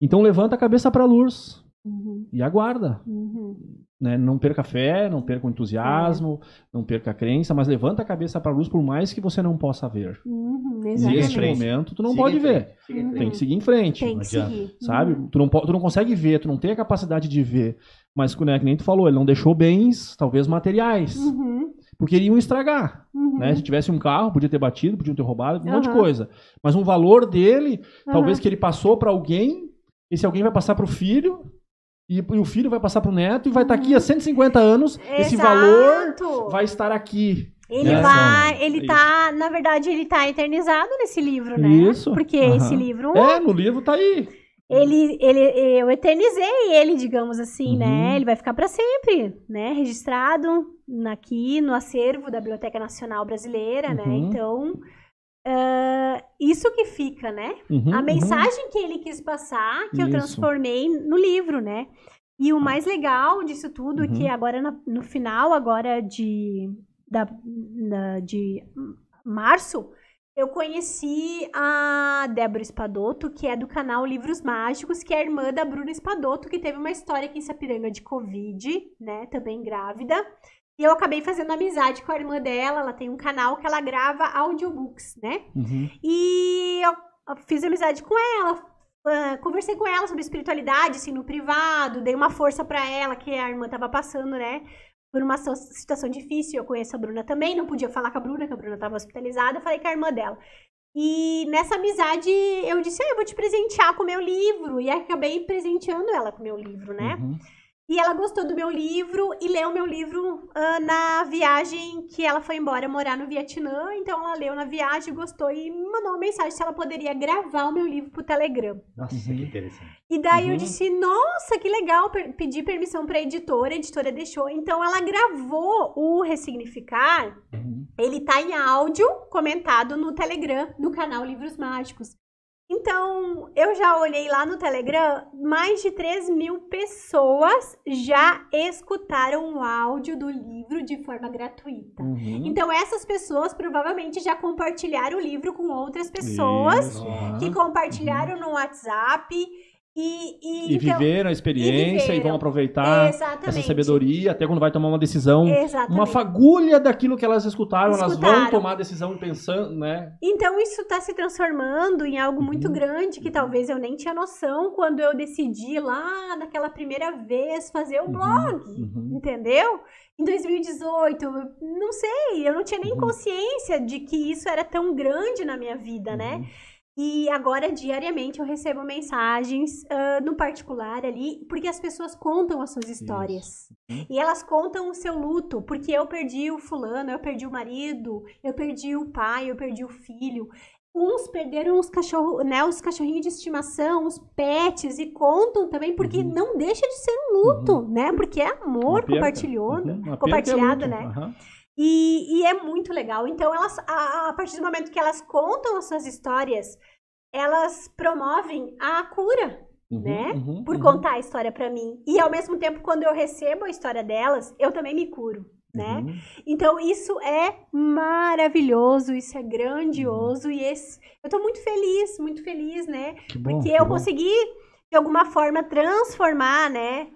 Então levanta a cabeça para a luz uhum. e aguarda. Uhum. Né? Não perca a fé, não perca o entusiasmo, é. não perca a crença, mas levanta a cabeça para a luz por mais que você não possa ver. Uhum, Neste momento, tu não pode ver. Uhum. Tem que seguir em frente. Tem que seguir. Sabe? Uhum. Tu, não, tu não consegue ver, tu não tem a capacidade de ver. Mas, né, que nem tu falou, ele não deixou bens, talvez materiais. Uhum. Porque iriam estragar. Uhum. Né? Se tivesse um carro, podia ter batido, podia ter roubado, um monte de coisa. Mas um valor dele, talvez que ele passou para alguém, esse alguém vai passar para o filho, e, e, o filho vai passar para o neto e vai estar tá aqui há 150 uhum. anos. Exato. Esse valor vai estar aqui. Ele né? vai, ele é tá, na verdade, ele tá eternizado nesse livro, né? Isso. Porque uhum. esse livro. É, no livro tá aí. Ele, ele, eu eternizei ele, digamos assim, né? uhum. né? Ele vai ficar para sempre, né? Registrado aqui no acervo da Biblioteca Nacional Brasileira, né? uhum. né? Então, uh, isso que fica, né? Uhum, A uhum. mensagem que ele quis passar, que isso. eu transformei no livro, né? E o mais legal disso tudo, que uhum. agora no, no final agora de, da, da, de março, eu conheci a Débora Espadoto, que é do canal Livros Mágicos, que é irmã da Bruna Espadoto, que teve uma história aqui em Sapiranga de Covid, né? Também grávida. E eu acabei fazendo amizade com a irmã dela. Ela tem um canal que ela grava audiobooks, né? Uhum. E eu fiz amizade com ela. Conversei com ela sobre espiritualidade, assim, no privado. Dei uma força para ela que a irmã tava passando, né? Por uma situação difícil. Eu conheço a Bruna também. Não podia falar com a Bruna, que a Bruna tava hospitalizada. Eu falei com a irmã dela. E nessa amizade eu disse, ah, eu vou te presentear com o meu livro. E acabei presenteando ela com o meu livro, né? Uhum. E ela gostou do meu livro e leu meu livro uh, na viagem que ela foi embora morar no Vietnã. Então ela leu na viagem, gostou e me mandou uma mensagem se ela poderia gravar o meu livro pro Telegram. Nossa, que interessante. E daí uhum. eu disse, nossa, que legal, pedi permissão pra editora, a editora deixou. Então ela gravou o Ressignificar, uhum. ele tá em áudio comentado no Telegram, no canal Livros Mágicos. Então, eu já olhei lá no Telegram, mais de 3 mil pessoas já escutaram o áudio do livro de forma gratuita. Uhum. Então, essas pessoas provavelmente já compartilharam o livro com outras pessoas Isso. que compartilharam uhum. no WhatsApp e, e, e então, viveram a experiência e, e, vão aproveitar Exatamente. essa sabedoria, até quando vai tomar uma decisão, Exatamente. uma fagulha daquilo que elas escutaram, escutaram, elas vão tomar a decisão pensando, né? Então isso está se transformando em algo muito uhum. grande que talvez eu nem tinha noção quando eu decidi lá naquela primeira vez fazer o uhum. blog, uhum. entendeu? Em 2018, não sei, eu não tinha nem uhum. consciência de que isso era tão grande na minha vida, né? Uhum. E agora, diariamente, eu recebo mensagens uh, no particular ali, porque as pessoas contam as suas histórias. Uhum. E elas contam o seu luto, porque eu perdi o fulano, eu perdi o marido, eu perdi o pai, eu perdi o filho. Uns perderam os cachorros, né, os cachorrinhos de estimação, os pets, e contam também, porque uhum. não deixa de ser um luto, uhum. né? Porque é amor compartilhado, uhum. compartilhado, é né? E, e, é muito legal. Então, elas, a, a, partir do momento que elas contam as suas histórias, elas promovem a cura, uhum, né? Uhum, Por uhum. contar a história para mim. E ao mesmo tempo, quando eu recebo a história delas, eu também me curo. né? Uhum. Então isso é maravilhoso, isso é grandioso uhum. e esse, eu tô muito feliz, muito feliz, né? Bom, Porque eu bom. consegui de alguma forma transformar, né,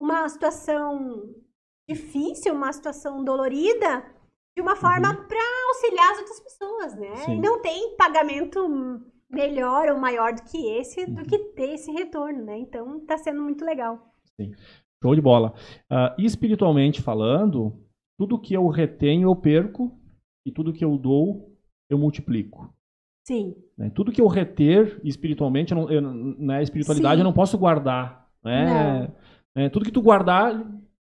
uma situação difícil, uma situação dolorida de uma forma uhum. para auxiliar as outras pessoas, né? Sim. E não tem pagamento melhor ou maior do que esse, do que uhum. ter esse retorno, né? Então tá sendo muito legal. Sim. Show de bola. Uh, espiritualmente falando, tudo que eu retenho eu perco e tudo que eu dou eu multiplico. Sim. Né? Tudo que eu reter espiritualmente, eu não, eu, né, espiritualidade Sim. eu não posso guardar. Né? É, tudo que tu guardar,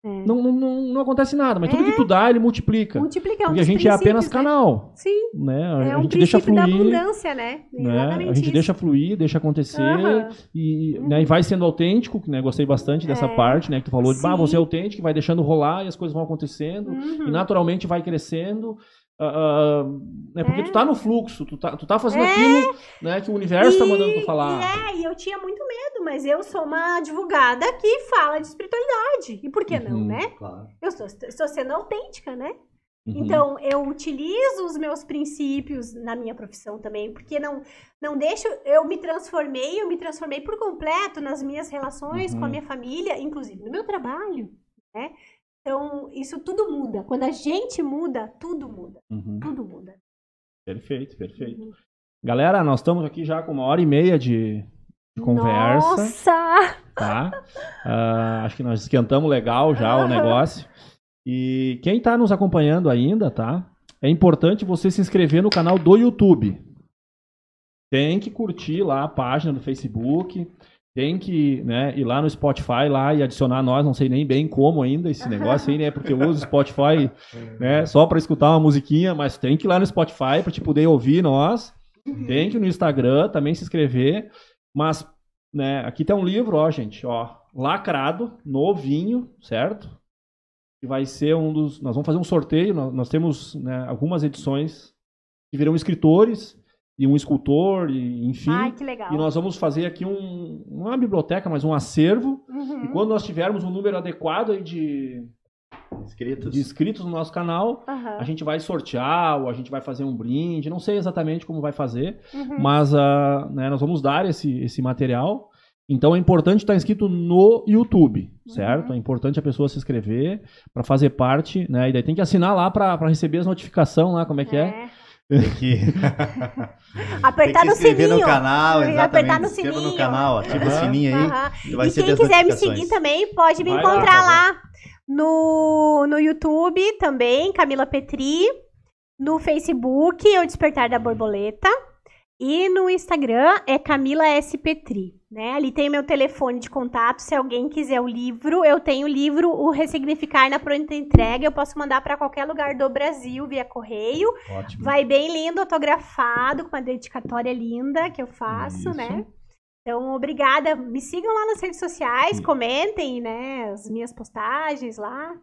é. Não, não, não, acontece nada, mas é. tudo que tu dá, ele multiplica. Multiplica, é um Porque a gente é apenas né? canal. Sim. Né? A, é um gente deixa fluir. da abundância, né? né? A gente isso. deixa fluir, deixa acontecer uhum. e, uhum. Né, e vai sendo autêntico, né? Gostei bastante dessa é. parte, né? Que tu falou de, bah, você é autêntico, vai deixando rolar e as coisas vão acontecendo uhum. e naturalmente vai crescendo. Uh, né, porque é. tu tá no fluxo, tu tá, tu tá fazendo é. aquilo né, que o universo e, tá mandando tu falar. É, e eu tinha muito medo, mas eu sou uma advogada que fala de espiritualidade. E por que uhum, não, né? Claro. Eu estou, estou sendo autêntica, né? Uhum. Então, eu utilizo os meus princípios na minha profissão também, porque não, não deixo. Eu me transformei, eu me transformei por completo nas minhas relações uhum. com a uhum. minha família, inclusive no meu trabalho, né? Então, isso tudo muda. Quando a gente muda, tudo muda. Uhum. Tudo muda. Perfeito, perfeito. Uhum. Galera, nós estamos aqui já com uma hora e meia de, de conversa. Nossa! Tá? Uh, acho que nós esquentamos legal já o negócio. E quem está nos acompanhando ainda, tá? É importante você se inscrever no canal do YouTube. Tem que curtir lá a página do Facebook tem que né, ir lá no Spotify lá e adicionar nós, não sei nem bem como ainda esse negócio aí, né? Porque eu uso o Spotify né, só para escutar uma musiquinha, mas tem que ir lá no Spotify para te poder ouvir nós. Uhum. Tem que ir no Instagram também se inscrever. Mas, né, aqui tem um livro, ó, gente, ó, lacrado, novinho, certo? Que vai ser um dos. Nós vamos fazer um sorteio, nós, nós temos né, algumas edições que virão escritores e um escultor, e, enfim. Ai, que legal. E nós vamos fazer aqui um, uma biblioteca, mas um acervo. Uhum. E quando nós tivermos um número adequado aí de inscritos, de inscritos no nosso canal, uhum. a gente vai sortear ou a gente vai fazer um brinde. Não sei exatamente como vai fazer, uhum. mas uh, né, nós vamos dar esse, esse material. Então é importante estar inscrito no YouTube, certo? Uhum. É importante a pessoa se inscrever para fazer parte, né? E daí tem que assinar lá para receber as notificações lá, como é que é. é. Tem que... apertar no sininho. no canal, exatamente. Apertar no sininho. no canal, ativa uhum. o sininho aí. Uhum. E quem quiser me seguir também pode me Vai encontrar lá, lá, no, no YouTube também, Camila Petri. No Facebook, O Despertar da Borboleta. E no Instagram é Camila S. Petri. Né? Ali tem meu telefone de contato. Se alguém quiser o livro, eu tenho o livro O Ressignificar na Pronta Entrega. Eu posso mandar para qualquer lugar do Brasil via correio. Ótimo. Vai bem lindo, autografado, com uma dedicatória linda que eu faço, Isso. né? Então, obrigada. Me sigam lá nas redes sociais, Sim. comentem, né, as minhas postagens lá.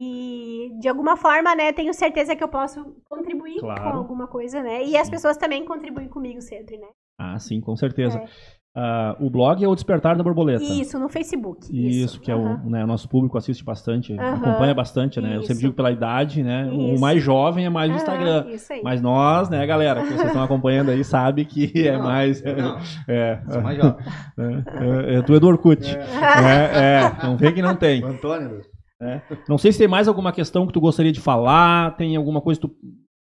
E de alguma forma, né, tenho certeza que eu posso contribuir claro. com alguma coisa, né? E sim. as pessoas também contribuem comigo sempre, né? Ah, sim, com certeza. É. Uh, o blog é o Despertar da Borboleta. Isso, no Facebook. Isso, isso que uhum. é o, né, o nosso público assiste bastante, uhum. acompanha bastante, né? Isso. Eu sempre digo pela idade, né? Isso. O mais jovem é mais no Instagram. Isso aí. Mas nós, né, galera, que vocês estão acompanhando aí, sabe que é não, é mais. Não. É, é, mais jovem. É, é, é, tu é do Orkut. É. é, é não vê que não tem. O Antônio. É. Não sei se tem mais alguma questão que tu gostaria de falar, tem alguma coisa que tu,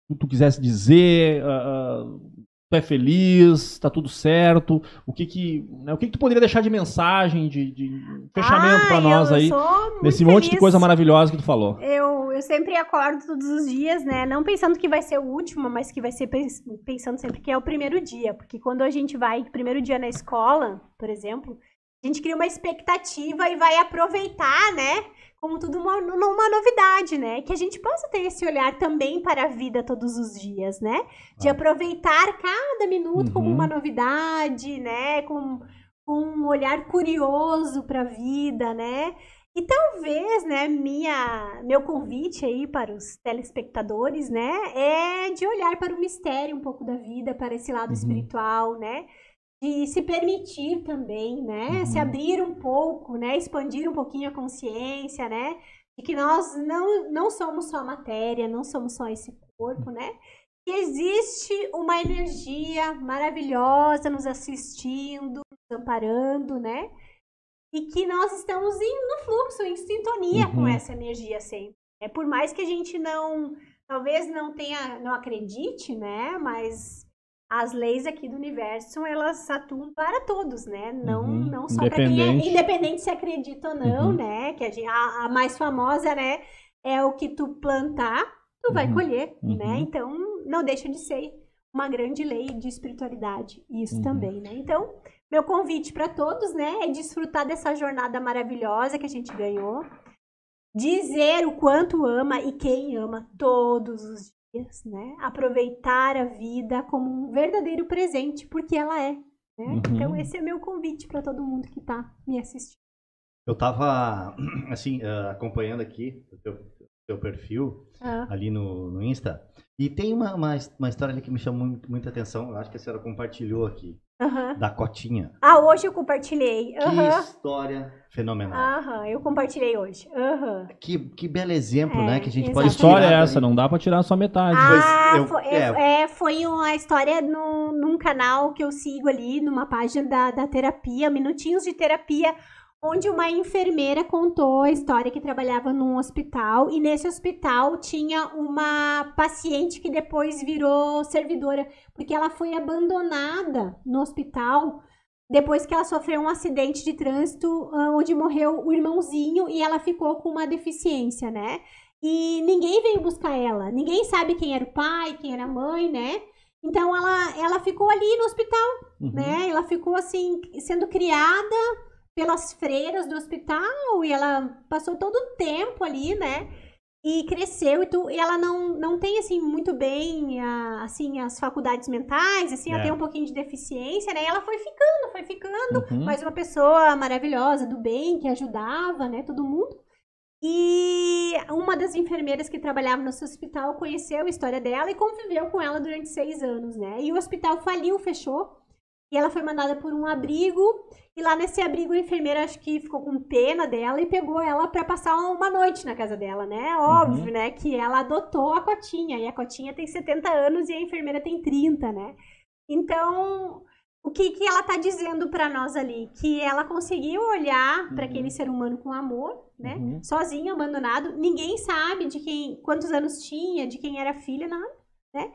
que tu quisesse dizer, uh, tu é feliz, está tudo certo, o que que, né, o que que tu poderia deixar de mensagem, de, de fechamento para nós aí, nesse feliz. monte de coisa maravilhosa que tu falou. Eu, eu sempre acordo todos os dias, né, não pensando que vai ser o último, mas que vai ser pensando sempre que é o primeiro dia, porque quando a gente vai, primeiro dia na escola, por exemplo, a gente cria uma expectativa e vai aproveitar, né, como tudo uma, uma novidade, né? Que a gente possa ter esse olhar também para a vida todos os dias, né? De ah. aproveitar cada minuto uhum. como uma novidade, né? Com, com um olhar curioso para a vida, né? E talvez, né, minha, meu convite aí para os telespectadores, né, é de olhar para o mistério um pouco da vida, para esse lado uhum. espiritual, né? De se permitir também, né? Uhum. Se abrir um pouco, né? Expandir um pouquinho a consciência, né? de que nós não, não somos só matéria, não somos só esse corpo, né? Que existe uma energia maravilhosa nos assistindo, nos amparando, né? E que nós estamos em, no fluxo, em sintonia uhum. com essa energia sempre. É por mais que a gente não, talvez não tenha, não acredite, né? Mas as leis aqui do universo elas atuam para todos, né? Não, uhum. não só para quem é independente se acredita ou não, uhum. né? Que a, gente, a, a, mais famosa, né? É o que tu plantar, tu vai uhum. colher, né? Uhum. Então não deixa de ser uma grande lei de espiritualidade isso uhum. também, né? Então meu convite para todos, né? É desfrutar dessa jornada maravilhosa que a gente ganhou dizer o quanto ama e quem ama todos os dias, né? Aproveitar a vida como um verdadeiro presente, porque ela é. Né? Uhum. Então esse é meu convite para todo mundo que está me assistindo. Eu estava assim uh, acompanhando aqui o teu, teu perfil ah. ali no, no Insta e tem uma, uma, uma, história ali que me chamou muito, muita atenção. Eu acho que a senhora compartilhou aqui. Uhum. Da cotinha. Ah, hoje eu compartilhei. Uhum. Que história fenomenal. Aham, eu compartilhei hoje. Uhum. Que, que belo exemplo, é, né? Que a gente exatamente. pode história é essa? Não dá pra tirar só metade. Ah, eu, foi, é. é. foi uma história no, num canal que eu sigo ali, numa página da, da terapia, Minutinhos de Terapia, onde uma enfermeira contou a história que trabalhava num hospital e nesse hospital tinha uma paciente que depois virou servidora, porque ela foi abandonada no hospital depois que ela sofreu um acidente de trânsito ah, onde morreu o irmãozinho e ela ficou com uma deficiência, né? E ninguém veio buscar ela, ninguém sabe quem era o pai, quem era a mãe, né? Então ela, ela ficou ali no hospital, uhum. né? Ela ficou assim, sendo criada pelas freiras do hospital e ela passou todo o tempo ali, né? E cresceu e, tu, e ela não, não tem, assim, muito bem, a, assim, as faculdades mentais, assim, é. ela tem um pouquinho de deficiência, né? E ela foi ficando, foi ficando, uhum. mas uma pessoa maravilhosa, do bem, que ajudava, né, todo mundo. E uma das enfermeiras que trabalhava no hospital conheceu a história dela e conviveu com ela durante seis anos, né? E o hospital faliu, fechou. E ela foi mandada por um abrigo. E lá nesse abrigo, a enfermeira acho que ficou com pena dela e pegou ela para passar uma noite na casa dela, né? Óbvio, uhum. né? Que ela adotou a Cotinha. E a Cotinha tem 70 anos e a enfermeira tem 30, né? Então, o que, que ela tá dizendo para nós ali? Que ela conseguiu olhar uhum. para aquele ser humano com amor, né? Uhum. Sozinho, abandonado. Ninguém sabe de quem, quantos anos tinha, de quem era filha, nada, né?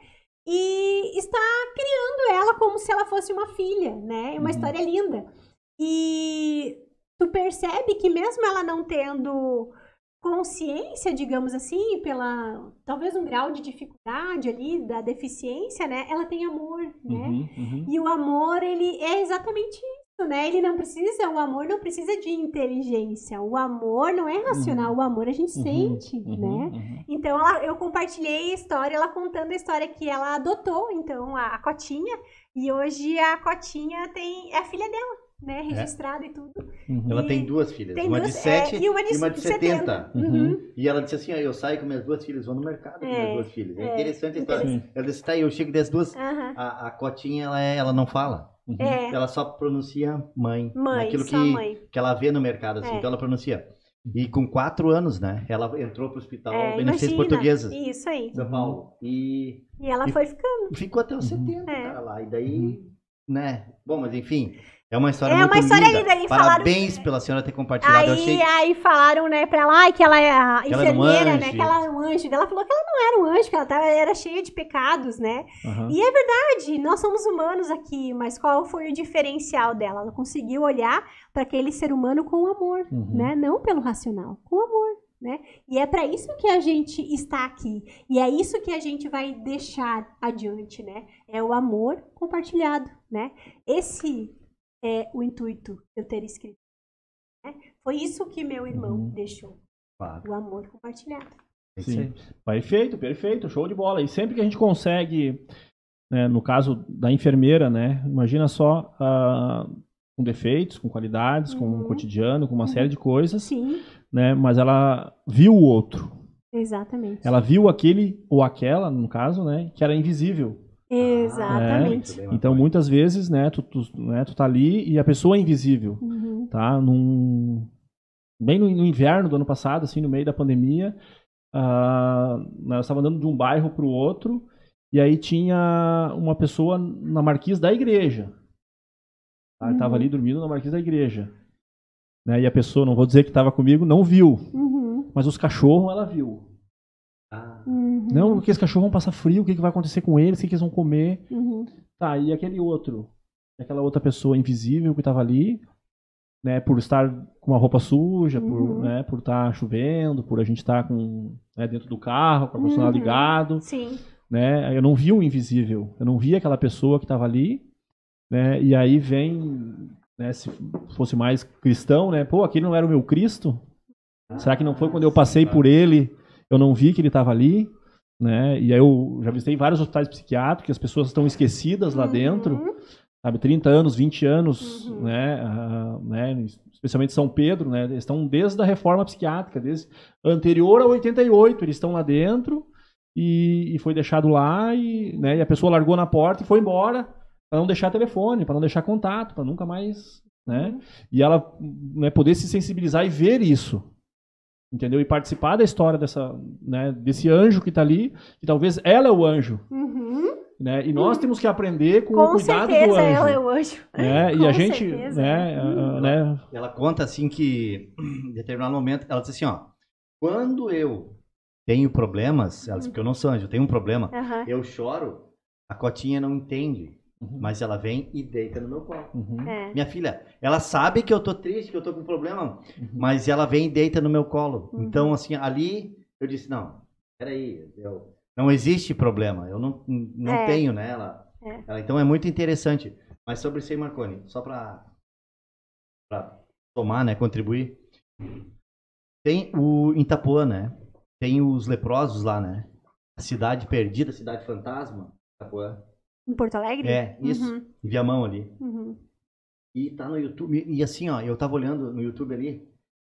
E está criando ela como se ela fosse uma filha, né? É uma uhum. história linda. E tu percebe que mesmo ela não tendo consciência, digamos assim, pela talvez um grau de dificuldade ali da deficiência, né? Ela tem amor, né? Uhum, uhum. E o amor ele é exatamente né? Ele não precisa, o amor não precisa de inteligência. O amor não é racional, uhum. o amor a gente uhum. sente, uhum. né? Uhum. Então ela, eu compartilhei a história, ela contando a história que ela adotou, então a, a Cotinha, e hoje a Cotinha tem é a filha dela. Né, é. registrada é. e tudo. Uhum. Ela tem duas filhas, tem uma, duas, de 7 é, e uma de, e uma de 70. 70. Uhum. E ela disse assim: eu saio com minhas duas filhas, vou no mercado com minhas é, duas filhas. É, é interessante a história. Ela disse: tá, eu chego das duas. A, a Cotinha, ela, ela não fala. Uhum. É. Ela só pronuncia mãe. Mãe, aquilo que, mãe. que ela vê no mercado, assim. É. Então ela pronuncia. E com quatro anos, né? Ela entrou para o hospital é, Beneficência Portuguesa. Isso aí. São Paulo. E, e ela e foi ficando. Ficou até os 70, é. cara, lá. E daí, uhum. né? Bom, mas enfim, é uma história é muito uma história linda. linda. Parabéns falaram... pela senhora ter compartilhado. Aí, achei... aí falaram, né, pra ela que ela é a que enfermeira, um né, que ela é um anjo. Ela falou que ela não era um anjo, que ela tava, era cheia de pecados, né? Uhum. E é verdade, nós somos humanos aqui, mas qual foi o diferencial dela? Ela conseguiu olhar para aquele ser humano com amor, uhum. né? Não pelo racional, com amor. Né? E é para isso que a gente está aqui. E é isso que a gente vai deixar adiante, né? É o amor compartilhado, né? Esse é o intuito de eu ter escrito. Né? Foi isso que meu irmão uhum. deixou. Claro. O amor compartilhado. Sim. Perfeito, perfeito, show de bola. E sempre que a gente consegue, né, no caso da enfermeira, né, imagina só uh, com defeitos, com qualidades, uhum. com o um cotidiano, com uma uhum. série de coisas, Sim. né, mas ela viu o outro. Exatamente. Ela viu aquele ou aquela, no caso, né, que era invisível. Exatamente. É, então, muitas vezes, né, tu, tu, né, tu tá ali e a pessoa é invisível, uhum. tá? Num, bem no, no, inverno do ano passado, assim, no meio da pandemia. Uh, nós estávamos andando de um bairro para o outro e aí tinha uma pessoa na marquise da igreja. Tá? Estava ali uhum. dormindo na marquise da igreja. Né? E a pessoa, não vou dizer que estava comigo, não viu. Uhum. Mas os cachorros ela viu. Ah. Uhum. Não, porque esses cachorros vão passar frio, o que, que vai acontecer com eles, o que, que eles vão comer. Uhum. Tá, e aquele outro? Aquela outra pessoa invisível que estava ali, né, por estar com uma roupa suja, por, uhum. né, por estar tá chovendo, por a gente estar tá com né, dentro do carro, com o ar-condicionado uhum. ligado. Sim. Né, eu não vi o invisível, eu não vi aquela pessoa que estava ali, né, e aí vem, né, se fosse mais cristão, né, pô, aquele não era o meu Cristo? Será que não foi quando eu passei por ele, eu não vi que ele estava ali? Né? E aí eu já visitei vários hospitais psiquiátricos, as pessoas estão esquecidas lá uhum. dentro, sabe, 30 anos, 20 anos, uhum. né, uh, né, especialmente São Pedro, né, eles estão desde a reforma psiquiátrica, desde anterior a 88, eles estão lá dentro e, e foi deixado lá e, né, e a pessoa largou na porta e foi embora para não deixar telefone, para não deixar contato, para nunca mais, né, uhum. e ela né, poder se sensibilizar e ver isso, entendeu? E participar da história dessa, né, desse anjo que está ali, que talvez ela é o anjo, uhum. Né? E nós temos que aprender com, com o cuidado do anjo. ela é o anjo. Né? e a gente, né, uh, né? Ela conta assim que em determinado momento ela diz assim, ó, quando eu tenho problemas, ela diz, porque eu não sou anjo, eu tenho um problema, uhum. eu choro, a cotinha não entende. Uhum. Mas ela vem e deita no meu colo. Uhum. É. Minha filha, ela sabe que eu tô triste, que eu tô com problema, uhum. mas ela vem e deita no meu colo. Uhum. Então, assim, ali eu disse, não, peraí, eu, não existe problema. Eu não, não é. tenho nela. É. Ela, então é muito interessante. Mas sobre isso aí, Marconi, só para tomar, né, contribuir. Tem o Itapuã, né? Tem os leprosos lá, né? A cidade perdida, a cidade fantasma, Itapuã. Em Porto Alegre? É, isso. Uhum. Em Viamão ali. Uhum. E tá no YouTube. E assim, ó, eu tava olhando no YouTube ali.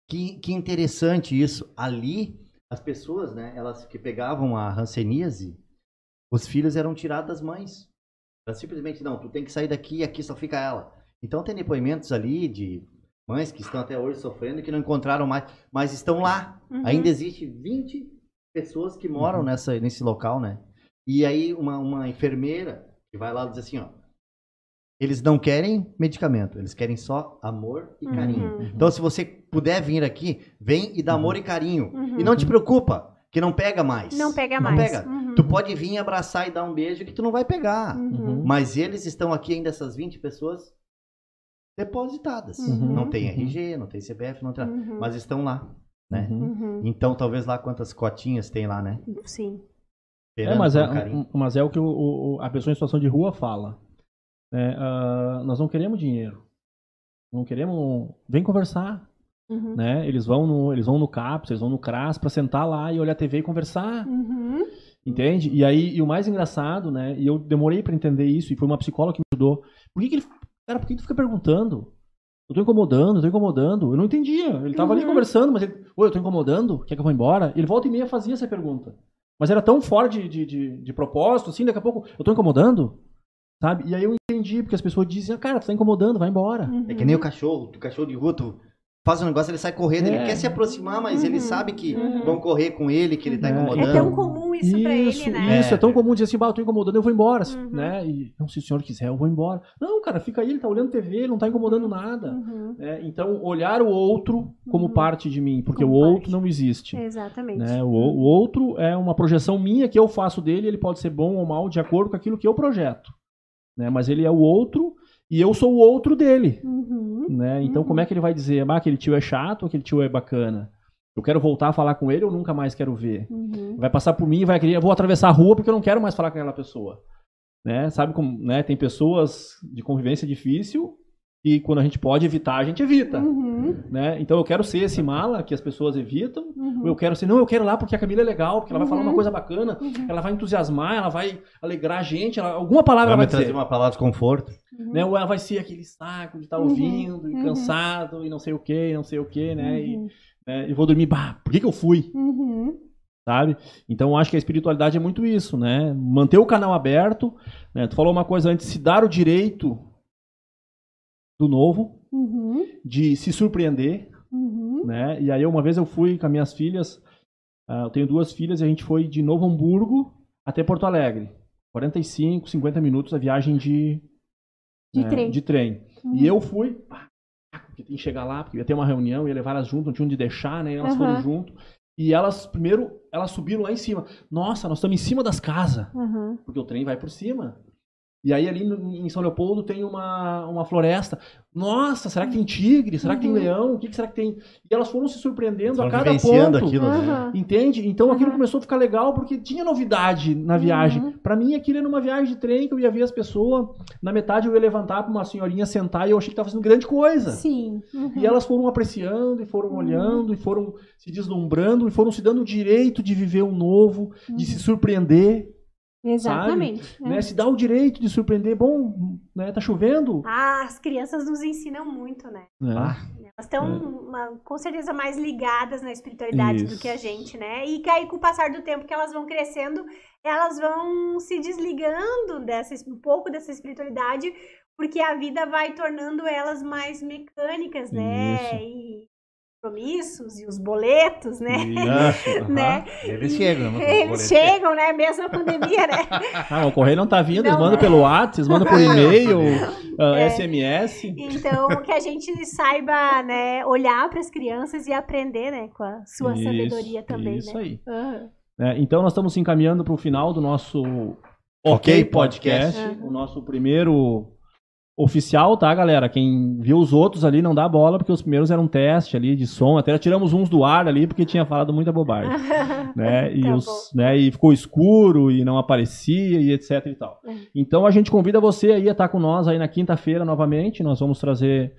Que, que interessante isso. Ali as pessoas, né, elas que pegavam a hanseníase, os filhos eram tirados das mães. Era simplesmente, não, tu tem que sair daqui e aqui só fica ela. Então tem depoimentos ali de mães que estão até hoje sofrendo e que não encontraram mais, mas estão lá. Uhum. Ainda existe 20 pessoas que moram uhum. nessa, nesse local, né? E aí uma, uma enfermeira que vai lá e diz assim, ó, eles não querem medicamento, eles querem só amor e carinho. Uhum. Então, se você puder vir aqui, vem e dá amor e carinho. Uhum. E não te preocupa, que não pega mais. Não pega não mais. Pega. Uhum. Tu pode vir abraçar e dar um beijo que tu não vai pegar. Uhum. Mas eles estão aqui ainda, essas 20 pessoas, depositadas. Uhum. Não tem RG, não tem CPF, não tem uhum. mas estão lá. Né? Então, talvez lá quantas cotinhas tem lá, né? Sim. É, mas, é, mas é o que o, o, a pessoa em situação de rua fala. É, uh, nós não queremos dinheiro. Não queremos. Vem conversar. Uhum. Né? Eles vão no, eles vão no CAPS, eles vão no CRAS para sentar lá e olhar a TV e conversar. Uhum. Entende? E aí, e o mais engraçado, né? E eu demorei para entender isso, e foi uma psicóloga que me ajudou. Por que, que ele. Cara, por que tu fica perguntando? Eu tô incomodando, eu tô incomodando. Eu não entendia. Ele tava uhum. ali conversando, mas ele. Oi, eu tô incomodando? Quer que eu vá embora? Ele volta e meia fazia essa pergunta. Mas era tão fora de, de, de, de propósito, assim, daqui a pouco, eu tô incomodando? Sabe? E aí eu entendi, porque as pessoas dizem, cara, tu tá incomodando, vai embora. Uhum. É que nem o cachorro, o cachorro de rua, tu faz um negócio, ele sai correndo, é. ele quer se aproximar, mas uhum. ele sabe que uhum. vão correr com ele, que ele tá é. incomodando. É tão comum isso, isso pra ele, né? Isso, é, tão comum dizer assim, bah, eu tô incomodando, eu vou embora, uhum. né? E, não, se o senhor quiser, eu vou embora. Não, cara, fica aí, ele tá olhando TV, ele não tá incomodando nada. Uhum. É, então, olhar o outro como uhum. parte de mim, porque como o parte. outro não existe. Exatamente. Né? O, o outro é uma projeção minha que eu faço dele, ele pode ser bom ou mal de acordo com aquilo que eu projeto né? Mas ele é o outro e eu sou o outro dele, uhum. né? Então uhum. como é que ele vai dizer, ah, aquele tio é chato, aquele tio é bacana? Eu quero voltar a falar com ele ou nunca mais quero ver? Uhum. Vai passar por mim e vai querer, eu vou atravessar a rua porque eu não quero mais falar com aquela pessoa. Né? Sabe como, né? Tem pessoas de convivência difícil e quando a gente pode evitar, a gente evita. Uhum. Né? Então eu quero ser esse mala que as pessoas evitam. Uhum. Eu quero ser, não, eu quero lá porque a Camila é legal, porque ela vai falar uma uhum. coisa bacana, uhum. ela vai entusiasmar, ela vai alegrar a gente, ela, alguma palavra vai, vai trazer uma palavra de conforto. Uhum. Né? Ou ela vai ser aquele saco de estar tá ouvindo, e cansado, e não sei o que, não sei o que, né? E, né? e vou dormir, bah, por que, que eu fui? sabe? Então acho que a espiritualidade é muito isso, né? Manter o canal aberto, né? Tu falou uma coisa antes, se dar o direito do novo, uhum. de se surpreender, uhum. Né? E aí uma vez eu fui com as minhas filhas, uh, eu tenho duas filhas, e a gente foi de Novo Hamburgo até Porto Alegre. 45, 50 minutos a viagem de, de né, trem. De trem. Uhum. E eu fui, porque tem que chegar lá, porque ia ter uma reunião, ia levar elas junto, não tinha onde deixar, né? Elas foram junto. E elas, primeiro, elas subiram lá em cima. Nossa, nós estamos em cima das casas. Porque o trem vai por cima. E aí ali em São Leopoldo tem uma, uma floresta. Nossa, será que tem tigre? Será que tem uhum. leão? O que, que, será que tem? E elas foram se surpreendendo a cada ponto. Aquilo, né? Entende? Então uhum. aquilo começou a ficar legal porque tinha novidade na viagem. Uhum. Para mim aquilo era uma viagem de trem que eu ia ver as pessoas. Na metade eu ia levantar para uma senhorinha sentar e eu achei que estava fazendo grande coisa. Sim. Uhum. E elas foram apreciando e foram uhum. olhando e foram se deslumbrando e foram se dando o direito de viver um novo, de se surpreender. Exatamente. É. Né? Se dá o direito de surpreender, bom, né? Tá chovendo. Ah, as crianças nos ensinam muito, né? É. Ah. Elas estão é. com certeza mais ligadas na espiritualidade Isso. do que a gente, né? E que aí com o passar do tempo que elas vão crescendo, elas vão se desligando dessa, um pouco dessa espiritualidade, porque a vida vai tornando elas mais mecânicas, né? Isso. E compromissos e os boletos, né? Isso, né? Eles chegam, né? Eles chegam, né? Mesmo a pandemia, né? Ah, o correio não tá vindo, não, eles mandam é. pelo WhatsApp, eles mandam por e-mail, é. SMS. Então, que a gente saiba, né, olhar para as crianças e aprender, né, com a sua isso, sabedoria também, isso né? aí. Uhum. É, então, nós estamos se encaminhando para o final do nosso OK Podcast, uhum. o nosso primeiro oficial, tá, galera? Quem viu os outros ali não dá bola, porque os primeiros eram um teste ali de som. Até tiramos uns do ar ali, porque tinha falado muita bobagem. né? E, tá os, né? e ficou escuro e não aparecia e etc e tal. É. Então a gente convida você aí a estar com nós aí na quinta-feira novamente. Nós vamos trazer.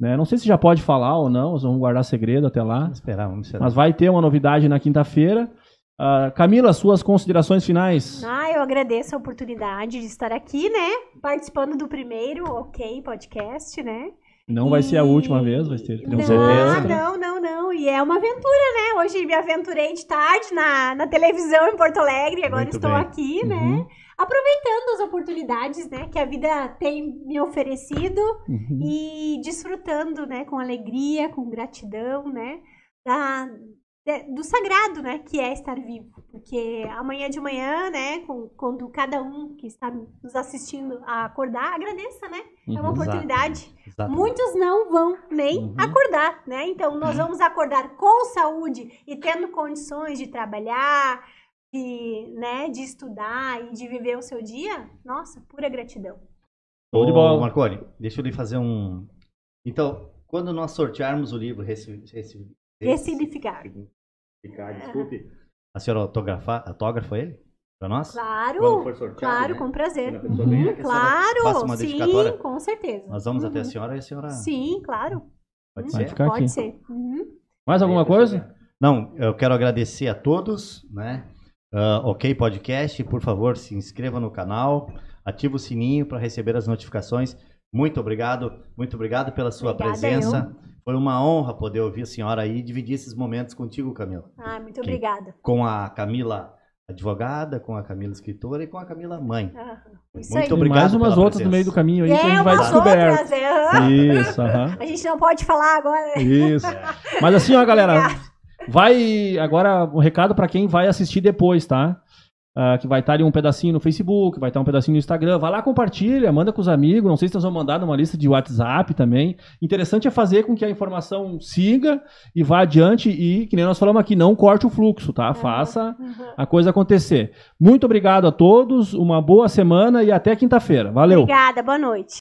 Né? Não sei se já pode falar ou não, nós vamos guardar segredo até lá. Vamos esperar, vamos esperar. Mas vai ter uma novidade na quinta-feira. Uh, Camila, suas considerações finais. Ah, eu agradeço a oportunidade de estar aqui, né? Participando do primeiro OK Podcast, né? Não e... vai ser a última vez, vai ser. Não, não, não, não, não. E é uma aventura, né? Hoje me aventurei de tarde na, na televisão em Porto Alegre, agora Muito estou bem. aqui, né? uhum. né? Aproveitando as oportunidades, né, que a vida tem me oferecido uhum. e desfrutando, né, com alegria, com gratidão, né, da, do sagrado, né, que é estar vivo, porque amanhã de manhã, né, quando cada um que está nos assistindo a acordar, agradeça, né, é uma uhum. oportunidade. Exato. Muitos não vão nem uhum. acordar, né, então nós uhum. vamos acordar com saúde e tendo condições de trabalhar, de, né, de estudar e de viver o seu dia, nossa, pura gratidão. Show de bola. Marconi, deixa eu lhe fazer um... Então, quando nós sortearmos o livro Recife Ressignificar. Ressignificar, desculpe. A senhora autografa, autógrafa ele? Para nós? Claro, sorteado, claro, né? com prazer. Uhum, claro, sim, com certeza. Nós vamos uhum. até a senhora e a senhora... Sim, claro. Pode uhum. ser? Ficar Pode aqui. ser. Uhum. Mais alguma coisa? Não, eu quero agradecer a todos, né? Uh, ok Podcast, por favor, se inscreva no canal, ative o sininho para receber as notificações. Muito obrigado, muito obrigado pela sua Obrigada presença. Eu. Foi uma honra poder ouvir a senhora aí e dividir esses momentos contigo, Camila. Ah, muito obrigada. Com a Camila advogada, com a Camila escritora e com a Camila mãe. Ah, isso muito aí. obrigado. E mais umas outras presença. no meio do caminho aí é, que a gente vai descobrir. Outras, é. Isso, A gente não pode falar agora. Isso. É. Mas assim, ó, galera, vai agora o um recado para quem vai assistir depois, tá? Uh, que vai estar ali um pedacinho no Facebook, vai estar um pedacinho no Instagram. Vai lá, compartilha, manda com os amigos. Não sei se nós vamos mandar numa lista de WhatsApp também. Interessante é fazer com que a informação siga e vá adiante e, que nem nós falamos aqui, não corte o fluxo, tá? Uhum. Faça a coisa acontecer. Muito obrigado a todos, uma boa semana e até quinta-feira. Valeu. Obrigada, boa noite.